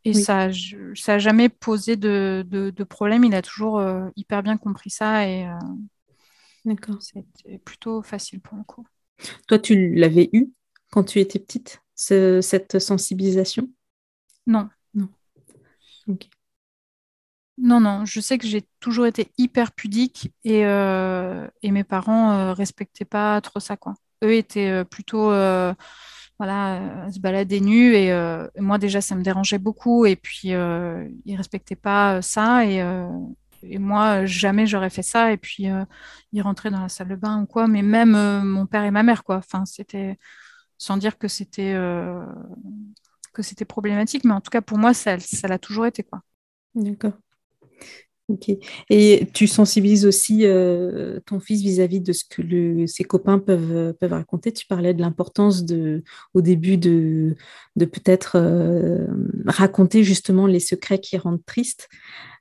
Et ça n'a jamais posé de, de, problème. Il a toujours euh, hyper bien compris ça et euh, c'était plutôt facile pour le coup.
Toi, tu l'avais eu quand tu étais petite, cette sensibilisation?
Non.
Non.
Non, non. Je sais que j'ai toujours été hyper pudique et, euh, et mes parents respectaient pas trop ça. Quoi. Eux étaient plutôt voilà, euh, se balader nu. Euh, et moi, déjà, ça me dérangeait beaucoup. Et puis, euh, ils ne respectaient pas ça. Et, et moi, jamais j'aurais fait ça. Et puis, ils rentraient dans la salle de bain ou quoi. Mais même mon père et ma mère, quoi. Enfin, c'était sans dire que c'était que c'était problématique. Mais en tout cas, pour moi, ça l'a toujours été, quoi.
D'accord. Ok. Et tu sensibilises aussi euh, ton fils vis-à-vis de ce que ses copains peuvent, peuvent raconter. Tu parlais de l'importance au début de, de peut-être euh, raconter justement les secrets qui rendent triste.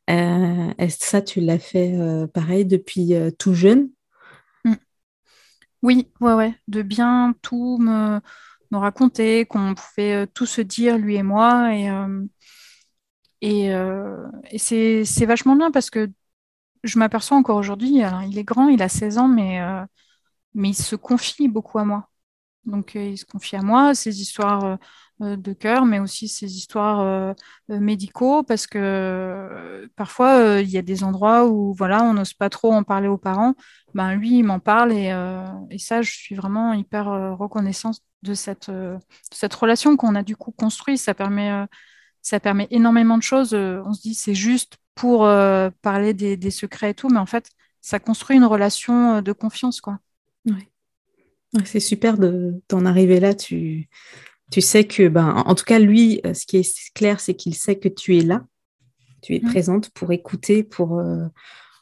Euh, est-ce ça, tu l'as fait pareil depuis tout jeune?
Mmh. Oui, ouais, ouais. De bien tout me, me raconter, qu'on pouvait tout se dire, lui et moi. Et et, euh, c'est vachement bien parce que je m'aperçois encore aujourd'hui, il est grand, il a 16 ans, mais, euh, mais il se confie beaucoup à moi. Donc euh, il se confie à moi, ses histoires de cœur, mais aussi ses histoires médicaux, parce que parfois il y a des endroits où voilà, on n'ose pas trop en parler aux parents. Ben, lui, il m'en parle et, ça, je suis vraiment hyper reconnaissante de cette, relation qu'on a du coup construite. Ça permet énormément de choses. Euh, on se dit c'est juste pour euh, parler des, secrets et tout, mais en fait, ça construit une relation euh, de confiance, quoi.
C'est super d'en arriver là. Tu, tu sais que, ben, en tout cas, lui, ce qui est clair, c'est qu'il sait que tu es là, tu es mmh. présente pour écouter, pour,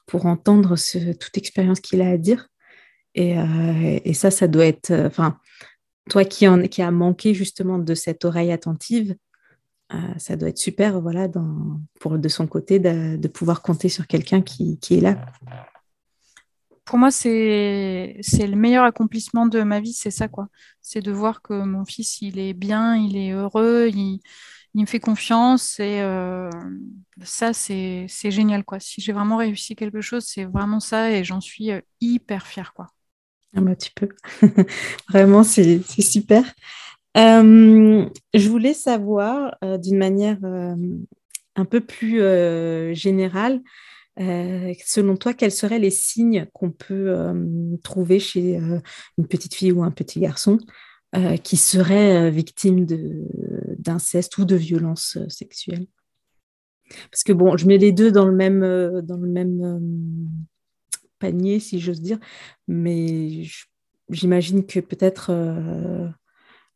pour entendre toute expérience qu'il a à dire. Et, et, ça, ça doit être, enfin, toi qui, en, qui a manqué justement de cette oreille attentive, euh, ça doit être super, voilà, pour de son côté, de, pouvoir compter sur quelqu'un qui, est là.
Pour moi, c'est le meilleur accomplissement de ma vie, c'est ça, quoi. C'est de voir que mon fils, il est bien, il est heureux, il, me fait confiance et euh, ça, c'est génial, quoi. Si j'ai vraiment réussi quelque chose, c'est vraiment ça et j'en suis euh, hyper fière, quoi.
Ah bah, tu peux. vraiment, c'est super. Je voulais savoir euh, d'une manière un peu plus générale, selon toi, quels seraient les signes qu'on peut trouver chez une petite fille ou un petit garçon qui serait victime d'inceste ou de violence sexuelle Parce que bon, je mets les deux dans le même, dans le même panier, si j'ose dire, mais j'imagine que peut-être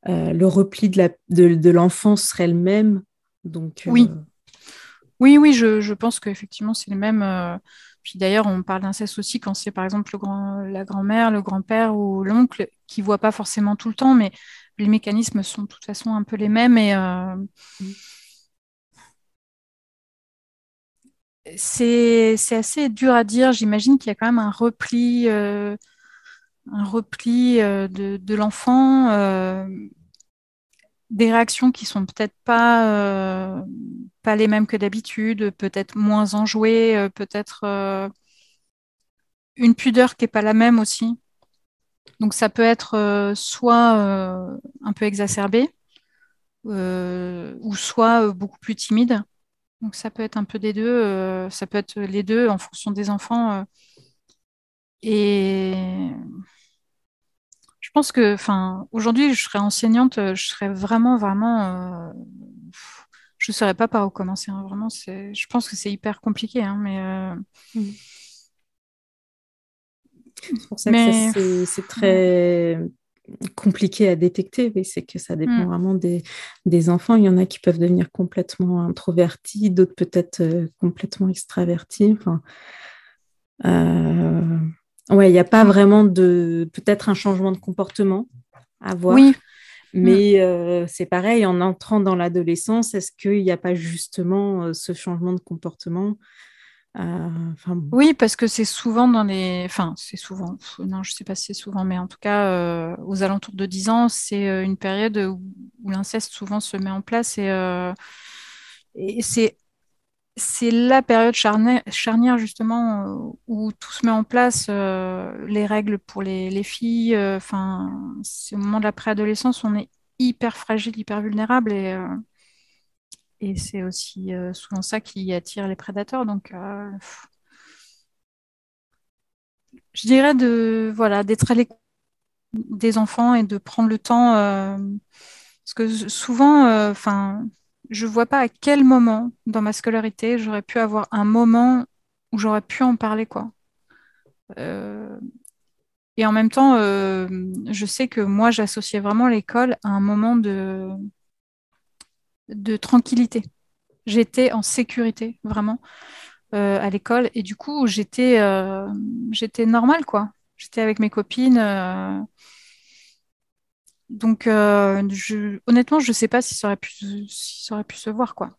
euh, le repli de l'enfant de, serait le même. Donc,
euh, Oui, oui, je, pense qu'effectivement, c'est le même. Euh, puis d'ailleurs, on parle d'inceste aussi quand c'est par exemple la grand-mère, le grand-père ou l'oncle qui ne voit pas forcément tout le temps, mais les mécanismes sont de toute façon un peu les mêmes et mmh. c'est assez dur à dire. J'imagine qu'il y a quand même un repli, un repli de l'enfant des réactions qui sont peut-être pas, euh, pas les mêmes que d'habitude, peut-être moins enjouées, euh, peut-être euh, une pudeur qui n'est pas la même aussi. Donc ça peut être soit un peu exacerbé, ou soit beaucoup plus timide. Donc ça peut être un peu des deux, ça peut être les deux en fonction des enfants. et je pense que, enfin, aujourd'hui, je serais enseignante, euh, je serais vraiment, vraiment, euh, je ne saurais pas par où commencer. Hein. vraiment, c'est, je pense que c'est hyper compliqué, hein, mais. Euh, mm.
C'est pour ça que c'est très compliqué à détecter, c'est que ça dépend mm. vraiment des, des, enfants. Il y en a qui peuvent devenir complètement introvertis, d'autres peut-être complètement extravertis. Enfin, Ouais, il n'y a pas vraiment de peut-être un changement de comportement à voir. Oui. Mais mm. euh, c'est pareil, en entrant dans l'adolescence, est-ce qu'il n'y a pas justement euh, ce changement de comportement
euh, Oui, parce que c'est souvent dans les. Enfin, c'est souvent. Non, je ne sais pas si c'est souvent, mais en tout cas, aux alentours de 10 ans, c'est une période où, où l'inceste souvent se met en place et, et c'est c'est la période charnière, justement euh, où tout se met en place, euh, les règles pour les, filles. Euh, enfin, c'est au moment de la préadolescence, on est hyper fragile, hyper vulnérable et, et c'est aussi souvent ça qui attire les prédateurs. Donc, je dirais de voilà d'être à l'écoute des enfants et de prendre le temps parce que souvent, enfin je vois pas à quel moment dans ma scolarité j'aurais pu avoir un moment où j'aurais pu en parler, quoi. Euh, et en même temps, euh, je sais que moi, j'associais vraiment l'école à un moment de, de tranquillité. J'étais en sécurité, vraiment, euh, à l'école. Et du coup, j'étais j'étais normale, quoi. J'étais avec mes copines. Donc, euh, honnêtement, je ne sais pas si ça aurait pu, se voir, quoi.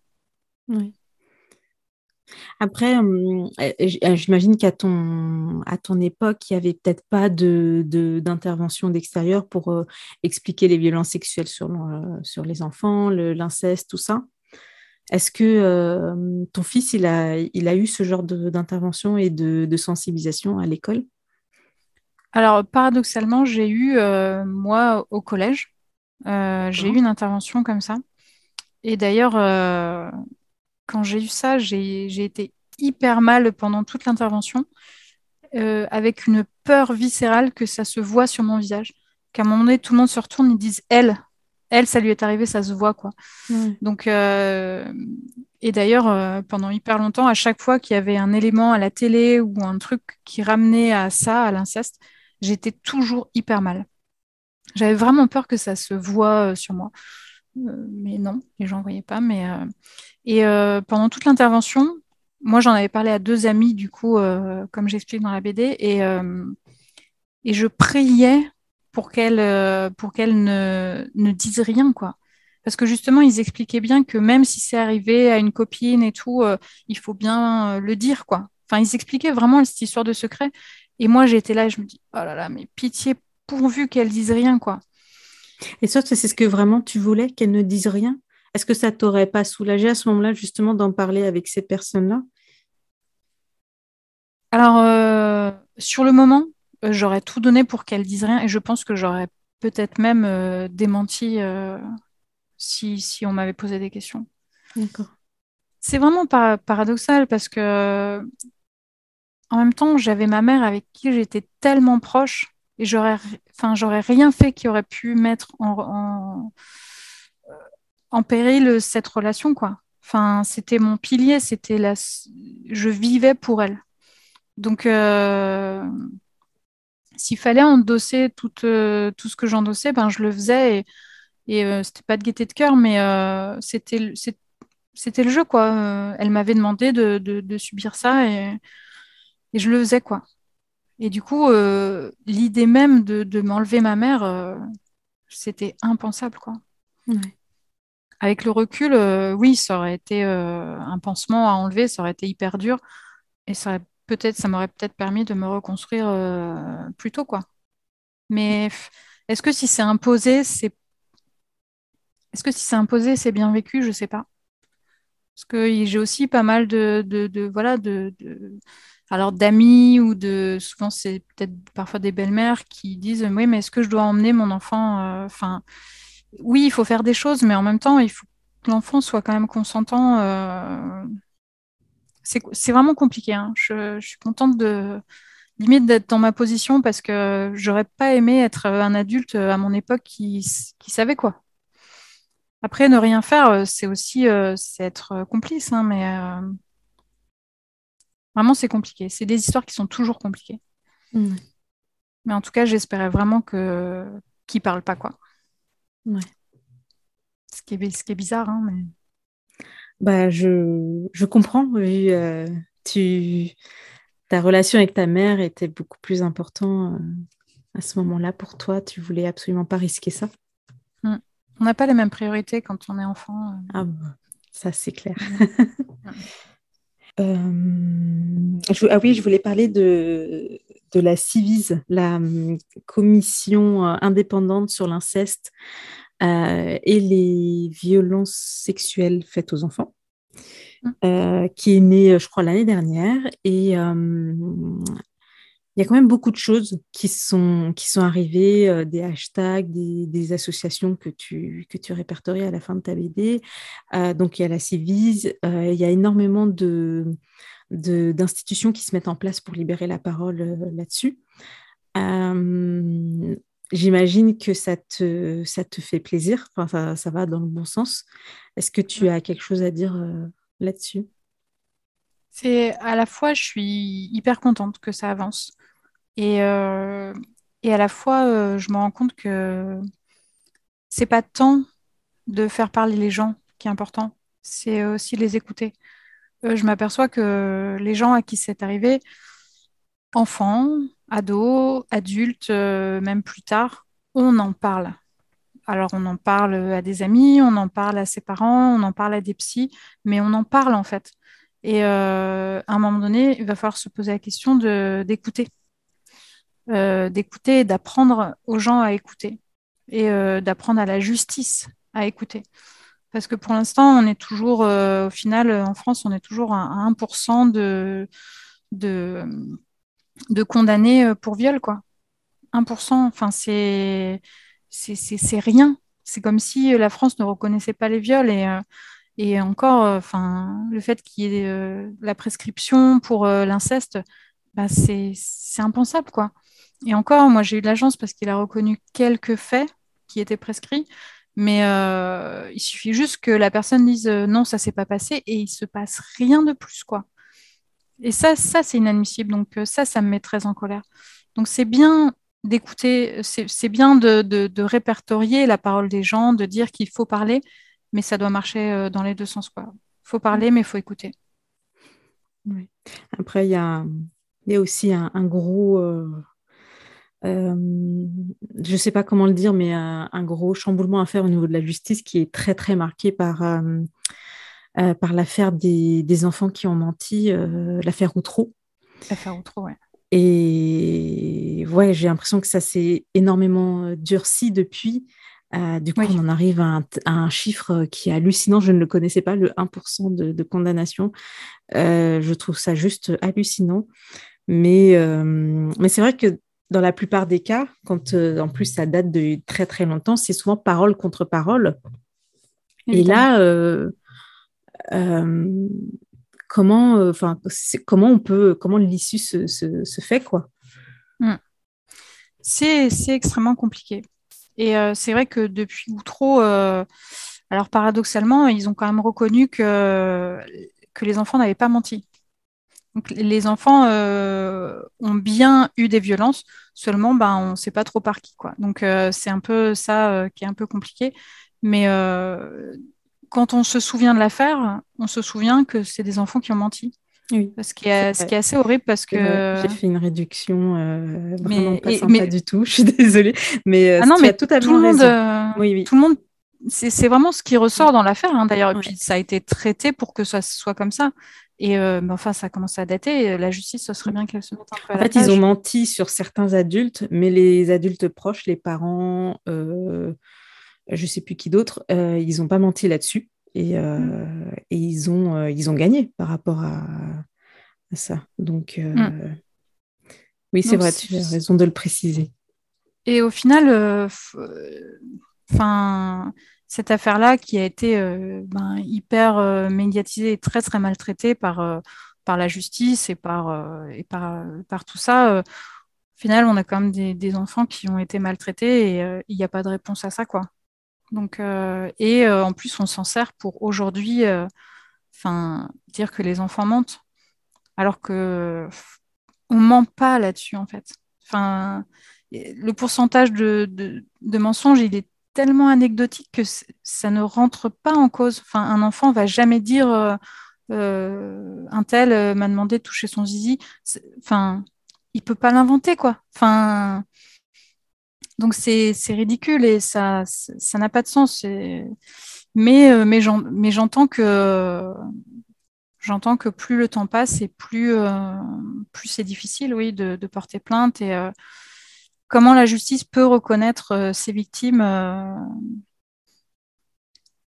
Après, hum, j'imagine qu'à ton, époque, il n'y avait peut-être pas d'intervention d'extérieur pour euh, expliquer les violences sexuelles sur, euh, les enfants, l'inceste, tout ça. Est-ce que ton fils, il a, eu ce genre d'intervention et de sensibilisation à l'école?
Alors, paradoxalement, j'ai eu, euh, moi, au collège, euh, j'ai eu une intervention comme ça. Et d'ailleurs, euh, quand j'ai eu ça, j'ai été hyper mal pendant toute l'intervention, avec une peur viscérale que ça se voit sur mon visage. Qu'à un moment donné, tout le monde se retourne, ils disent elle. Elle, ça lui est arrivé, ça se voit, quoi. Donc, et d'ailleurs, pendant hyper longtemps, à chaque fois qu'il y avait un élément à la télé ou un truc qui ramenait à ça, à l'inceste, j'étais toujours hyper mal. J'avais vraiment peur que ça se voit euh, sur moi. Euh, mais non, les gens ne voyaient pas. Mais, euh, et pendant toute l'intervention, moi, j'en avais parlé à deux amis, du coup, comme j'explique dans la BD, et, et je priais pour qu'elles qu'elle ne, ne disent rien, quoi. Parce que justement, ils expliquaient bien que même si c'est arrivé à une copine et tout, il faut bien le dire, quoi. Enfin, ils expliquaient vraiment cette histoire de secret. Et moi, j'étais là et je me dis, oh là là, mais pitié, pourvu qu'elle dise rien, quoi.
Et ça, c'est ce que vraiment tu voulais, qu'elle ne dise rien? Est-ce que ça t'aurait pas soulagé à ce moment-là, justement, d'en parler avec ces personnes-là?
Alors, euh, sur le moment, euh, j'aurais tout donné pour qu'elle dise rien et je pense que j'aurais peut-être même euh, démenti si, si, on m'avait posé des questions. D'accord. C'est vraiment paradoxal parce que en même temps, j'avais ma mère avec qui j'étais tellement proche et j'aurais, enfin, j'aurais rien fait qui aurait pu mettre en, en, péril cette relation, quoi. Enfin, c'était mon pilier, c'était la, je vivais pour elle. Donc, euh, s'il fallait endosser tout, euh, tout ce que j'endossais, ben, je le faisais et, et euh, c'était pas de gaieté de cœur, mais c'était, c'était le jeu, quoi. elle m'avait demandé de, de, de, subir ça et et je le faisais, quoi. Et du coup, euh, l'idée même de, m'enlever ma mère, euh, c'était impensable, quoi. Avec le recul, euh, oui, ça aurait été un pansement à enlever, ça aurait été hyper dur. Et ça peut-être, ça m'aurait peut-être permis de me reconstruire plus tôt, quoi. Mais est-ce que si c'est imposé, c'est est-ce que si c'est imposé, c'est bien vécu? Je sais pas. Parce que j'ai aussi pas mal de, de, voilà de, alors d'amis ou de souvent c'est peut-être parfois des belles-mères qui disent oui mais est-ce que je dois emmener mon enfant enfin oui, il faut faire des choses, mais en même temps, il faut que l'enfant soit quand même consentant. Euh, c'est vraiment compliqué. Hein. Je, suis contente de limite d'être dans ma position parce que j'aurais pas aimé être un adulte à mon époque qui, savait quoi. Après, ne rien faire, euh, c'est aussi euh, être complice, hein, mais vraiment c'est compliqué. C'est des histoires qui sont toujours compliquées. Mmh. Mais en tout cas, j'espérais vraiment que ne parlent pas quoi. Ce, qui est, ce qui est bizarre, hein, mais...
Bah, je, je comprends. Oui, euh, tu, ta relation avec ta mère était beaucoup plus importante euh, à ce moment-là pour toi. Tu voulais absolument pas risquer ça.
Mm. On n'a pas les mêmes priorités quand on est enfant. Euh.
Ah, bah, ça, c'est clair. ah oui, je voulais parler de, de la CIVIS, la hum, commission indépendante sur l'inceste euh, et les violences sexuelles faites aux enfants, euh, qui est née, je crois, l'année dernière. Et euh, il y a quand même beaucoup de choses qui sont, qui sont arrivées, des hashtags, des, associations que tu, que tu répertories à la fin de ta BD. donc, il y a la Civise, il y a énormément de, d'institutions qui se mettent en place pour libérer la parole là-dessus. J'imagine que ça te, ça te fait plaisir, enfin, ça, va dans le bon sens. Est-ce que tu as quelque chose à dire euh, là-dessus?
C'est à la fois, je suis hyper contente que ça avance. Et, euh, et à la fois, euh, je me rends compte que c'est pas tant de faire parler les gens qui est important, c'est aussi les écouter. je m'aperçois que les gens à qui c'est arrivé, enfants, ados, adultes, euh, même plus tard, on en parle. Alors on en parle à des amis, on en parle à ses parents, on en parle à des psys, mais on en parle en fait. Et euh, à un moment donné, il va falloir se poser la question d'écouter. Euh, d'écouter d'apprendre aux gens à écouter. Et d'apprendre à la justice à écouter. Parce que pour l'instant, on est toujours, au final, en France, on est toujours à 1% de, de, de condamner euh, pour viol, quoi. 1%, enfin, c'est rien. C'est comme si euh, la France ne reconnaissait pas les viols et, euh, et encore, enfin, le fait qu'il y ait la prescription pour l'inceste, bah, c'est impensable, quoi. Et encore, moi, j'ai eu de la chance parce qu'il a reconnu quelques faits qui étaient prescrits, mais il suffit juste que la personne dise non, ça s'est pas passé et il se passe rien de plus, quoi. Et ça, ça c'est inadmissible. Donc euh, ça, ça me met très en colère. Donc c'est bien d'écouter, c'est bien de, répertorier la parole des gens, de dire qu'il faut parler, mais ça doit marcher euh, dans les deux sens. Il faut parler, mais il faut écouter.
Après, il y a, y a, aussi un, gros, euh, je ne sais pas comment le dire, mais un, gros chamboulement à faire au niveau de la justice qui est très, très marqué par euh, par l'affaire des, enfants qui ont menti, euh, l'affaire Outreau.
L'affaire Outreau, ouais.
Et ouais, j'ai l'impression que ça s'est énormément euh, durci depuis. du coup, on en arrive à un, chiffre qui est hallucinant. Je ne le connaissais pas, le 1% de, condamnation. je trouve ça juste hallucinant. Mais, mais c'est vrai que dans la plupart des cas, quand en plus ça date de très très longtemps, c'est souvent parole contre parole. Et là, euh, comment, euh, enfin, comment on peut, comment l'issue se, se, fait, quoi.
Hmm. C'est extrêmement compliqué. Et euh, c'est vrai que depuis Outreau, alors paradoxalement, ils ont quand même reconnu que, que les enfants n'avaient pas menti. Donc, les enfants ont bien eu des violences, seulement ben, on ne sait pas trop par qui. Quoi. Donc c'est un peu ça qui est un peu compliqué. Mais quand on se souvient de l'affaire, on se souvient que c'est des enfants qui ont menti.
Oui.
Ce qui est, ce qui est assez horrible parce que.
J'ai fait une réduction euh, vraiment pas sympa du tout. Je suis désolée. Mais,
ah non, mais tout, le monde, euh, oui, oui. tout le monde, c'est vraiment ce qui ressort dans l'affaire hein, d'ailleurs. Et puis ça a été traité pour que ça soit comme ça. Et euh, mais enfin, ça a commencé à dater. La justice, ce serait bien qu'elle se mette un peu à
En fait, ils ont menti sur certains adultes, mais les adultes proches, les parents, je ne sais plus qui d'autre, ils n'ont pas menti là-dessus. Et, mm. et, ils, ont, ils ont gagné par rapport à, ça. Donc, euh, mm. oui, c'est vrai, tu as raison de le préciser.
Et au final, euh, euh, enfin, cette affaire-là qui a été ben, hyper médiatisée et très très maltraitée par, par la justice et par, et par, par tout ça, au final, on a quand même des, enfants qui ont été maltraités et il n'y a pas de réponse à ça, quoi. Donc, et en plus, on s'en sert pour aujourd'hui, dire que les enfants mentent alors que on ment pas là-dessus en fait. Enfin, le pourcentage de, mensonges, il est tellement anecdotique que ça ne rentre pas en cause. Enfin, un enfant va jamais dire euh, euh, un tel euh, m'a demandé de toucher son zizi. Enfin, il peut pas l'inventer quoi. Enfin, donc c'est ridicule et ça ça n'a pas de sens. Mais mais j'entends que j'entends que plus le temps passe et plus, plus c'est difficile, oui, de, porter plainte et comment la justice peut reconnaître euh, ses victimes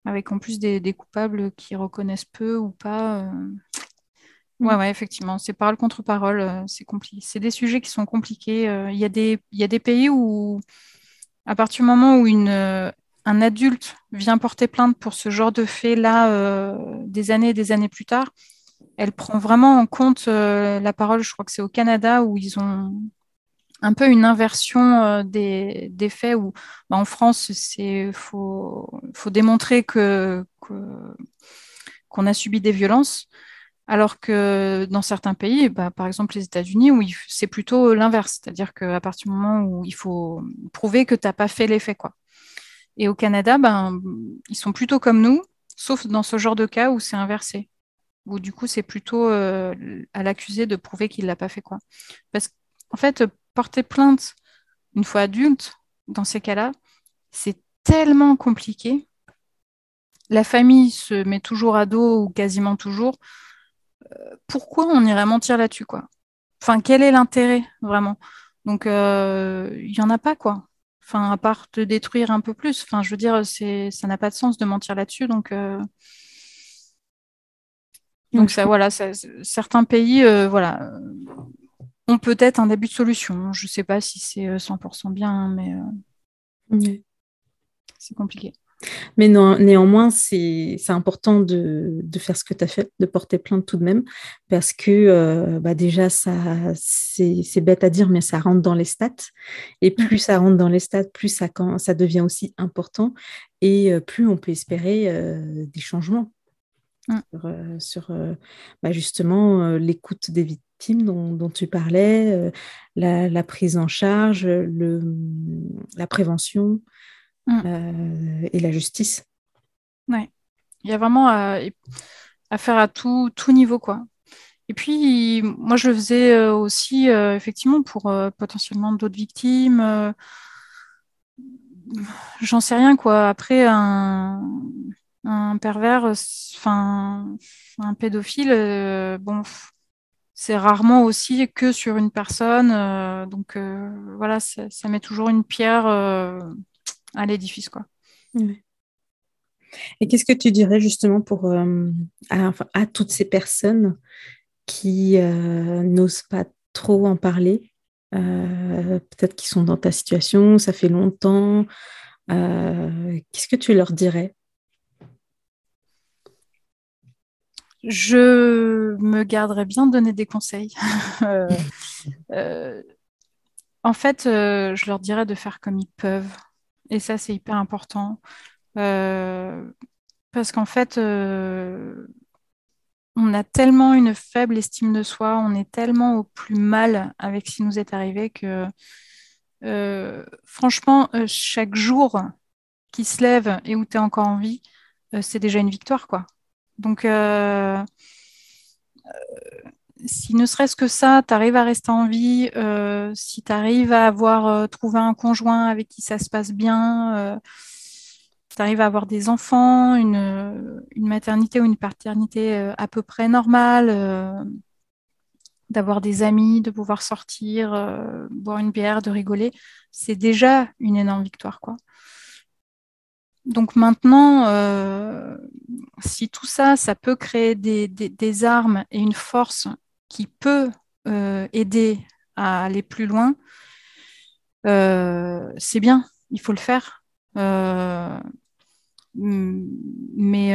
avec en plus des, coupables qui reconnaissent peu ou pas. Ouais, ouais, effectivement, c'est parole contre parole, c'est compliqué. C'est des sujets qui sont compliqués. Il y, a des, y a des pays où, à partir du moment où une, un adulte vient porter plainte pour ce genre de fait là euh, des années et des années plus tard, elle prend vraiment en compte euh, la parole. Je crois que c'est au Canada où ils ont un peu une inversion euh, des, faits où bah, en France c'est faut, faut démontrer que, qu'on a subi des violences. Alors que dans certains pays, bah, par exemple les États-Unis, où c'est plutôt l'inverse, c'est-à-dire qu'à partir du moment où il faut prouver que tu n'as pas fait l'effet, quoi. Et au Canada, ben, ils sont plutôt comme nous, sauf dans ce genre de cas où c'est inversé. Où du coup, c'est plutôt euh, à l'accusé de prouver qu'il ne l'a pas fait. quoi. Parce qu'en fait, porter plainte une fois adulte, dans ces cas-là, c'est tellement compliqué. La famille se met toujours à dos ou quasiment toujours. Euh, pourquoi on irait mentir là-dessus quoi? Enfin, quel est l'intérêt vraiment? Donc, euh, il n'y en a pas quoi. Enfin, à part te détruire un peu plus. Enfin, je veux dire, c'est, ça n'a pas de sens de mentir là-dessus. Donc, euh, donc ça, voilà, certains pays, euh, voilà, ont peut-être un début de solution. Je ne sais pas si c'est 100% euh, bien, mais c'est compliqué.
Mais néanmoins, c'est important de, faire ce que tu as fait, de porter plainte tout de même, parce que euh, bah déjà, c'est bête à dire, mais ça rentre dans les stats. Et plus ça rentre dans les stats, plus ça, ça devient aussi important, et euh, plus on peut espérer euh, des changements mmh. sur, bah, justement l'écoute des victimes dont, tu parlais, la, prise en charge, le, la prévention. Mm. Euh, et la justice.
Ouais. Il y a vraiment à, faire à tout, tout niveau, quoi. Et puis, moi, je le faisais euh, aussi, euh, effectivement, pour potentiellement d'autres victimes. J'en sais rien, quoi. Après, un, un pervers, enfin, un pédophile, bon, c'est rarement aussi que sur une personne. donc, voilà, ça, met toujours une pierre à l'édifice. quoi.
Et qu'est-ce que tu dirais justement pour euh, à, toutes ces personnes qui euh, n'osent pas trop en parler, euh, peut-être qu'ils sont dans ta situation, ça fait longtemps. qu'est-ce que tu leur dirais?
Je me garderais bien de donner des conseils. en fait, je leur dirais de faire comme ils peuvent et ça, c'est hyper important. Euh, parce qu'en fait, euh, on a tellement une faible estime de soi, on est tellement au plus mal avec ce qui nous est arrivé que, euh, franchement, chaque jour qui se lève et où tu es encore en vie, c'est déjà une victoire, quoi. Donc, si ne serait-ce que ça, tu arrives à rester en vie, si tu arrives à avoir trouvé un conjoint avec qui ça se passe bien, tu arrives à avoir des enfants, une, maternité ou une paternité à peu près normale, d'avoir des amis, de pouvoir sortir, boire une bière, de rigoler, c'est déjà une énorme victoire, quoi. Donc maintenant, euh, si tout ça, ça peut créer des, armes et une force qui peut euh, aider à aller plus loin, euh, c'est bien, il faut le faire. mais,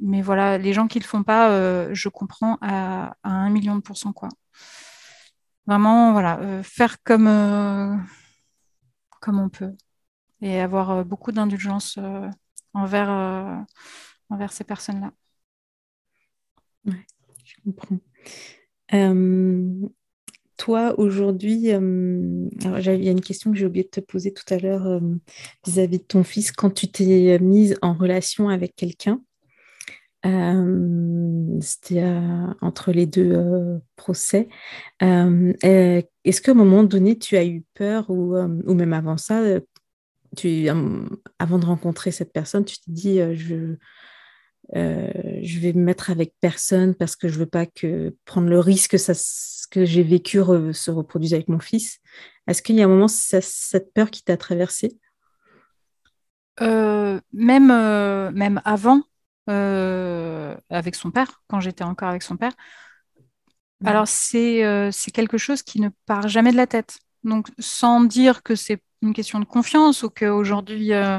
mais voilà, les gens qui ne le font pas, je comprends à, à, un million de pourcents. Quoi. Vraiment, voilà, faire comme, comme on peut et avoir euh, beaucoup d'indulgence euh, envers, euh, envers ces personnes-là.
Ouais, je comprends. toi, aujourd'hui, il y a une question que j'ai oublié de te poser tout à l'heure vis-à-vis de ton fils. Quand tu t'es mise en relation avec quelqu'un, c'était entre les deux procès. Est-ce qu'à un moment donné, tu as eu peur ou, ou même avant ça, tu, avant de rencontrer cette personne, tu t'es dit, euh, je, euh, je vais me mettre avec personne parce que je veux pas que prendre le risque que, ça, que j'ai vécu se reproduise avec mon fils. Est-ce qu'il y a un moment, cette peur qui t'a traversé
euh, même, même avant, avec son père, quand j'étais encore avec son père. Alors, c'est quelque chose qui ne part jamais de la tête. Donc, sans dire que c'est une question de confiance ou qu'aujourd'hui, euh,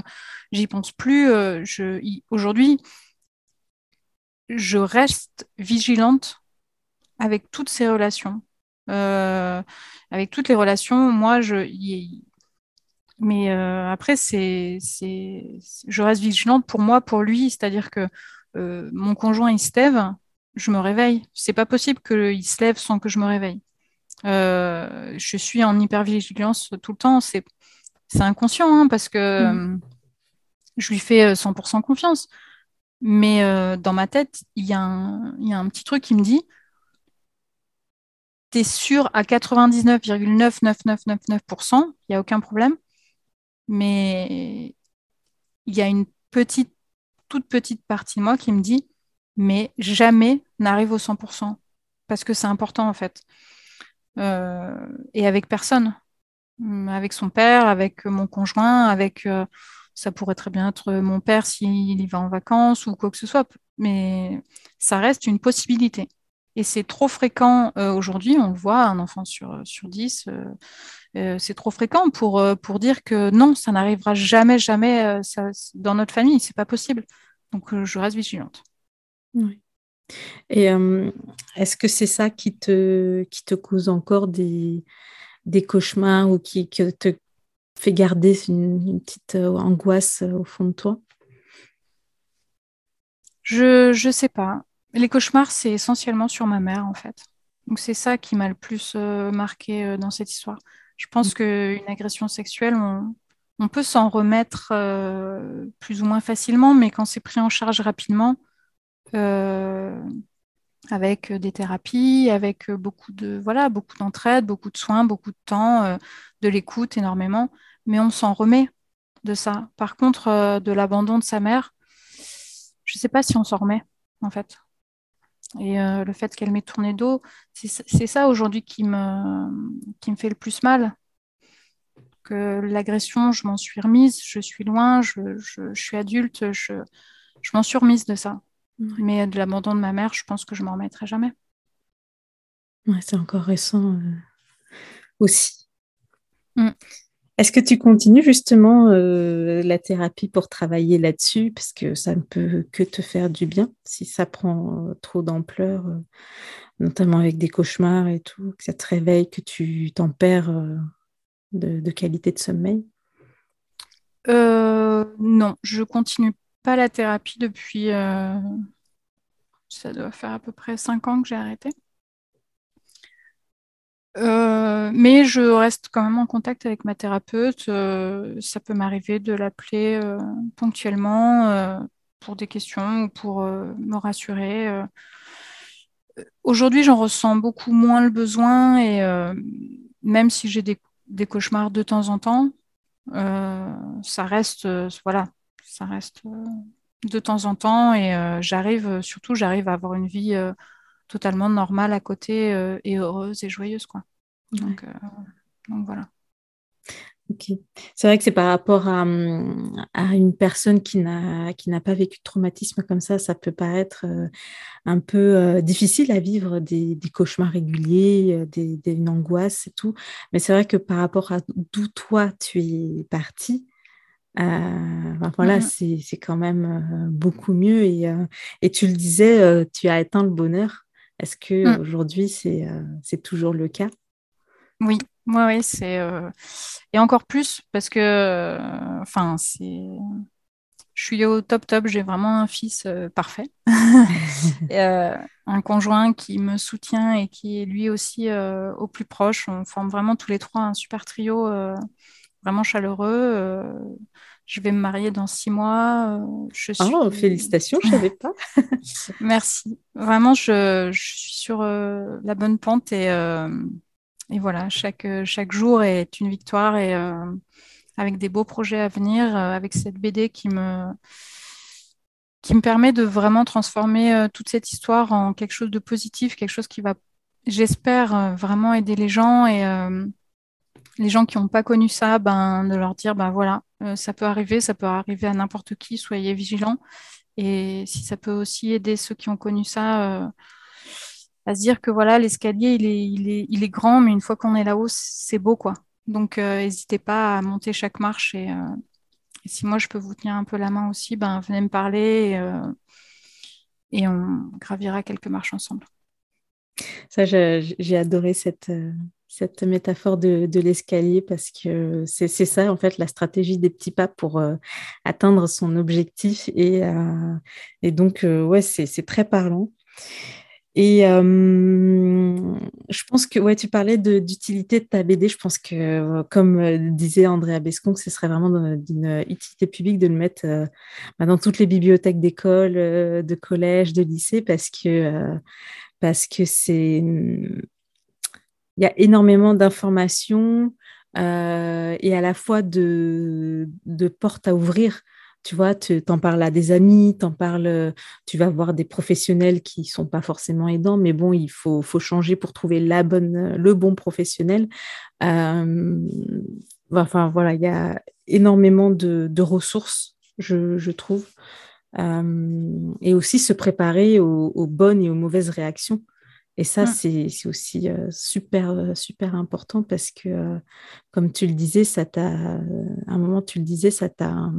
j'y pense plus. Euh, aujourd'hui, je reste vigilante avec toutes ces relations. Euh, avec toutes les relations, moi, je. mais après, c'est, je reste vigilante pour moi, pour lui. C'est-à-dire que mon conjoint, il se lève, je me réveille. C'est pas possible qu'il se lève sans que je me réveille. Je suis en hypervigilance tout le temps. C'est inconscient hein, parce que mm. euh, je lui fais 100% euh, confiance. Mais euh, dans ma tête, il y, a un petit truc qui me dit T'es sûr à 99,99999%, il n'y a aucun problème. Mais il y a une petite, toute petite partie de moi qui me dit Mais jamais n'arrive au 100%. Parce que c'est important en fait. Et avec personne. Mm, avec son père, avec euh, mon conjoint, avec euh, ça pourrait très bien être mon père s'il y va en vacances ou quoi que ce soit, mais ça reste une possibilité. Et c'est trop fréquent euh, aujourd'hui, on le voit, un enfant sur, sur 10, c'est trop fréquent pour, pour dire que non, ça n'arrivera jamais, jamais dans notre famille, c'est pas possible. Donc je reste vigilante.
Oui. Et est-ce que c'est ça qui te, qui te cause encore des, des cauchemars ou qui, te fait garder une, petite angoisse au fond de toi?
Je ne sais pas. Les cauchemars, c'est essentiellement sur ma mère, en fait. Donc c'est ça qui m'a le plus euh, marqué dans cette histoire. Je pense mm. qu'une agression sexuelle, on, peut s'en remettre plus ou moins facilement, mais quand c'est pris en charge rapidement, avec euh, des thérapies, avec euh, beaucoup de voilà, beaucoup d'entraide, beaucoup de soins, beaucoup de temps, euh, de l'écoute énormément, mais on s'en remet de ça. Par contre, de l'abandon de sa mère, je ne sais pas si on s'en remet en fait. Et le fait qu'elle m'ait tourné dos, c'est ça aujourd'hui qui me, qui me fait le plus mal. Que l'agression, je m'en suis remise, je suis loin, je, je, je suis adulte, je, je m'en suis remise de ça. Mais de l'abandon de ma mère, je pense que je m'en remettrai jamais.
Ouais, c'est encore récent euh, aussi. Mm. Est-ce que tu continues justement euh, la thérapie pour travailler là-dessus? Parce que ça ne peut que te faire du bien si ça prend euh, trop d'ampleur, notamment avec des cauchemars et tout, que ça te réveille, que tu t'en perds de, de, qualité de sommeil?
non, je continue pas la thérapie depuis. Euh, ça doit faire à peu près 5 ans que j'ai arrêté. Euh, mais je reste quand même en contact avec ma thérapeute. Euh, ça peut m'arriver de l'appeler ponctuellement pour des questions ou pour me rassurer. aujourd'hui, j'en ressens beaucoup moins le besoin et même si j'ai des, cauchemars de temps en temps, ça reste, voilà, ça reste de temps en temps et j'arrive, surtout, j'arrive à avoir une vie totalement normale à côté et heureuse et joyeuse, quoi. Donc, donc voilà.
Ok. C'est vrai que c'est par rapport à, hum, à une personne qui n'a, qui n'a pas vécu de traumatisme comme ça, ça peut paraître euh, un peu euh, difficile à vivre des, des cauchemars réguliers, euh, des, des, une angoisse et tout. Mais c'est vrai que par rapport à d'où toi tu es parti, voilà, mm-hmm. c'est, quand même beaucoup mieux. Et, et tu le disais, tu as atteint le bonheur. Est-ce que mm. aujourd'hui c'est, toujours le cas?
Oui, oui, oui, c'est euh, et encore plus parce que, euh, enfin, c'est, je suis au top top. J'ai vraiment un fils euh, parfait, un conjoint qui me soutient et qui est lui aussi au plus proche. On forme vraiment tous les trois un super trio, vraiment chaleureux. je vais me marier dans six mois.
je suis... Oh, félicitations, je savais pas.
Merci. Vraiment, je, je suis sur la bonne pente et et voilà, chaque, chaque jour est une victoire et euh, avec des beaux projets à venir, euh, avec cette BD qui me, qui me permet de vraiment transformer euh, toute cette histoire en quelque chose de positif, quelque chose qui va, j'espère, vraiment aider les gens et les gens qui n'ont pas connu ça, ben, de leur dire, ben voilà, ça peut arriver, ça peut arriver à n'importe qui, soyez vigilants. Et si ça peut aussi aider ceux qui ont connu ça, à se dire que voilà, l'escalier, il est, il, est, il est grand, mais une fois qu'on est là-haut, c'est beau, quoi. Donc, euh, n'hésitez pas à monter chaque marche. Et, euh, si moi, je peux vous tenir un peu la main aussi, ben, venez me parler et, euh, et on gravira quelques marches ensemble.
Ça, j'ai adoré cette, cette métaphore de, l'escalier parce que c'est ça, en fait, la stratégie des petits pas pour atteindre son objectif. Et, et donc, ouais, c'est très parlant. Et je pense que ouais, tu parlais d'utilité de, ta BD. Je pense que, euh, comme euh, disait Andrea Bescon, ce serait vraiment d'une utilité publique de le mettre euh, bah, dans toutes les bibliothèques d'école, de collège, de lycée, parce que c'est il y a énormément d'informations et à la fois de, de portes à ouvrir tu vois, tu en parles à des amis, en parles, tu vas voir des professionnels qui sont pas forcément aidants, mais bon, il faut, faut changer pour trouver la bonne, le bon professionnel. Euh, enfin, voilà, il y a énormément de, de ressources, je, trouve. Euh, et aussi se préparer aux, bonnes et aux mauvaises réactions. Et ça, mmh. c'est aussi euh, super, super important parce que, comme tu le disais, ça t'a, à un moment, tu le disais, ça t'a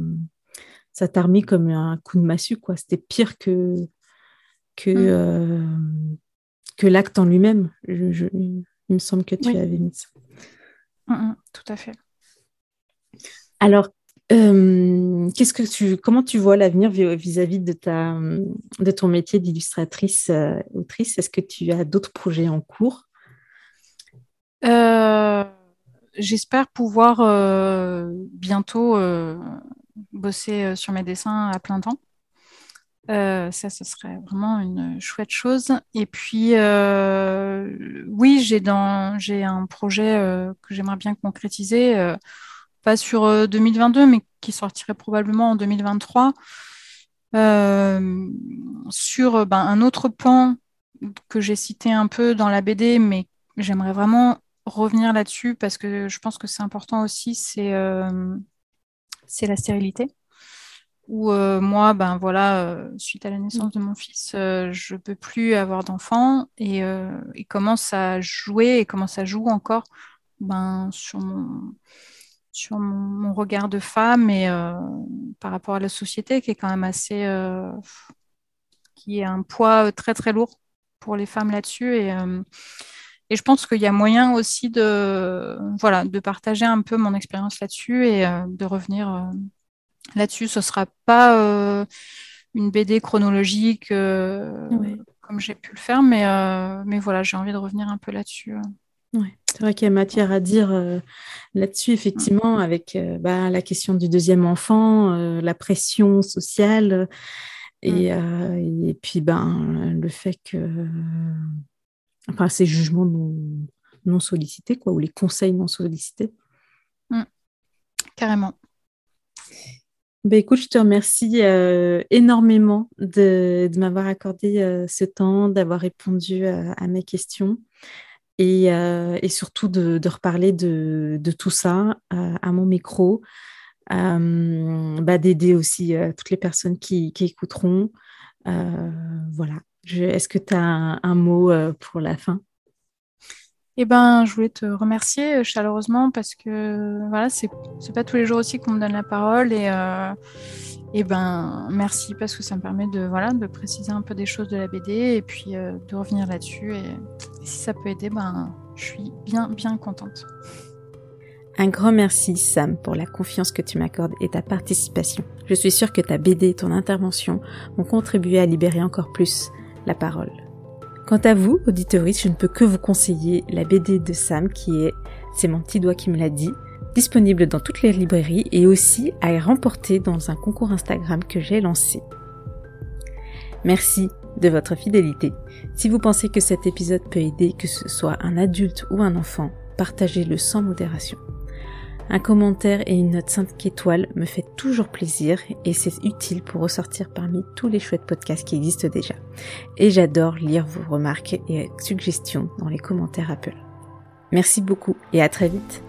ça t'a remis comme un coup de massue, quoi. C'était pire que, que, mm. euh, que l'acte en lui-même. il me semble que tu avais mis ça.
Tout à fait.
Alors, euh, qu'est-ce que tu, comment tu vois l'avenir vis-à-vis de, ta, de ton métier d'illustratrice euh, autrice? Est-ce que tu as d'autres projets en cours?
J'espère pouvoir bientôt bosser euh, sur mes dessins à plein temps. Euh, ça, ce serait vraiment une chouette chose. Et puis, euh, oui, j'ai dans j'ai un projet que j'aimerais bien concrétiser, pas sur 2022, mais qui sortirait probablement en 2023, sur ben, un autre pan que j'ai cité un peu dans la BD, mais j'aimerais vraiment revenir là-dessus parce que je pense que c'est important aussi, c'est la stérilité. Où euh, moi, ben voilà, euh, suite à la naissance de mon fils, euh, je peux plus avoir d'enfant et il commence à jouer et comment ça joue encore ben, sur mon sur mon, regard de femme et par rapport à la société qui est quand même assez qui est un poids très très lourd pour les femmes là-dessus et et je pense qu'il y a moyen aussi de, voilà, de partager un peu mon expérience là-dessus et euh, de revenir euh, là-dessus. Ce ne sera pas euh, une BD chronologique comme j'ai pu le faire, mais, mais voilà, j'ai envie de revenir un peu là-dessus.
C'est vrai qu'il y a matière à dire là-dessus, effectivement, avec bah, la question du deuxième enfant, la pression sociale Et, mm. et puis, ben, le fait que. Enfin, ces jugements non, non sollicités, quoi, ou les conseils non sollicités.
Mm. Carrément.
Ben, écoute, je te remercie énormément de, de m'avoir accordé ce temps, d'avoir répondu à mes questions et, et surtout de, reparler de, tout ça à mon micro, bah, d'aider aussi toutes les personnes qui, qui écouteront. voilà. Est-ce que tu as un, un, mot pour la fin?
Eh ben, je voulais te remercier chaleureusement parce que voilà, c'est pas tous les jours aussi qu'on me donne la parole et, euh, et ben merci parce que ça me permet de voilà de préciser un peu des choses de la BD et puis euh, de revenir là-dessus et, si ça peut aider, ben je suis bien bien contente.
Un grand merci Sam pour la confiance que tu m'accordes et ta participation. Je suis sûre que ta BD et ton intervention ont contribué à libérer encore plus la parole. Quant à vous, auditeuriste, je ne peux que vous conseiller la BD de Sam qui est, c'est mon petit doigt qui me l'a dit, disponible dans toutes les librairies et aussi à remporter dans un concours Instagram que j'ai lancé. Merci de votre fidélité. Si vous pensez que cet épisode peut aider que ce soit un adulte ou un enfant, partagez-le sans modération. Un commentaire et une note 5 étoiles me fait toujours plaisir et c'est utile pour ressortir parmi tous les chouettes podcasts qui existent déjà. Et j'adore lire vos remarques et suggestions dans les commentaires Apple. Merci beaucoup et à très vite.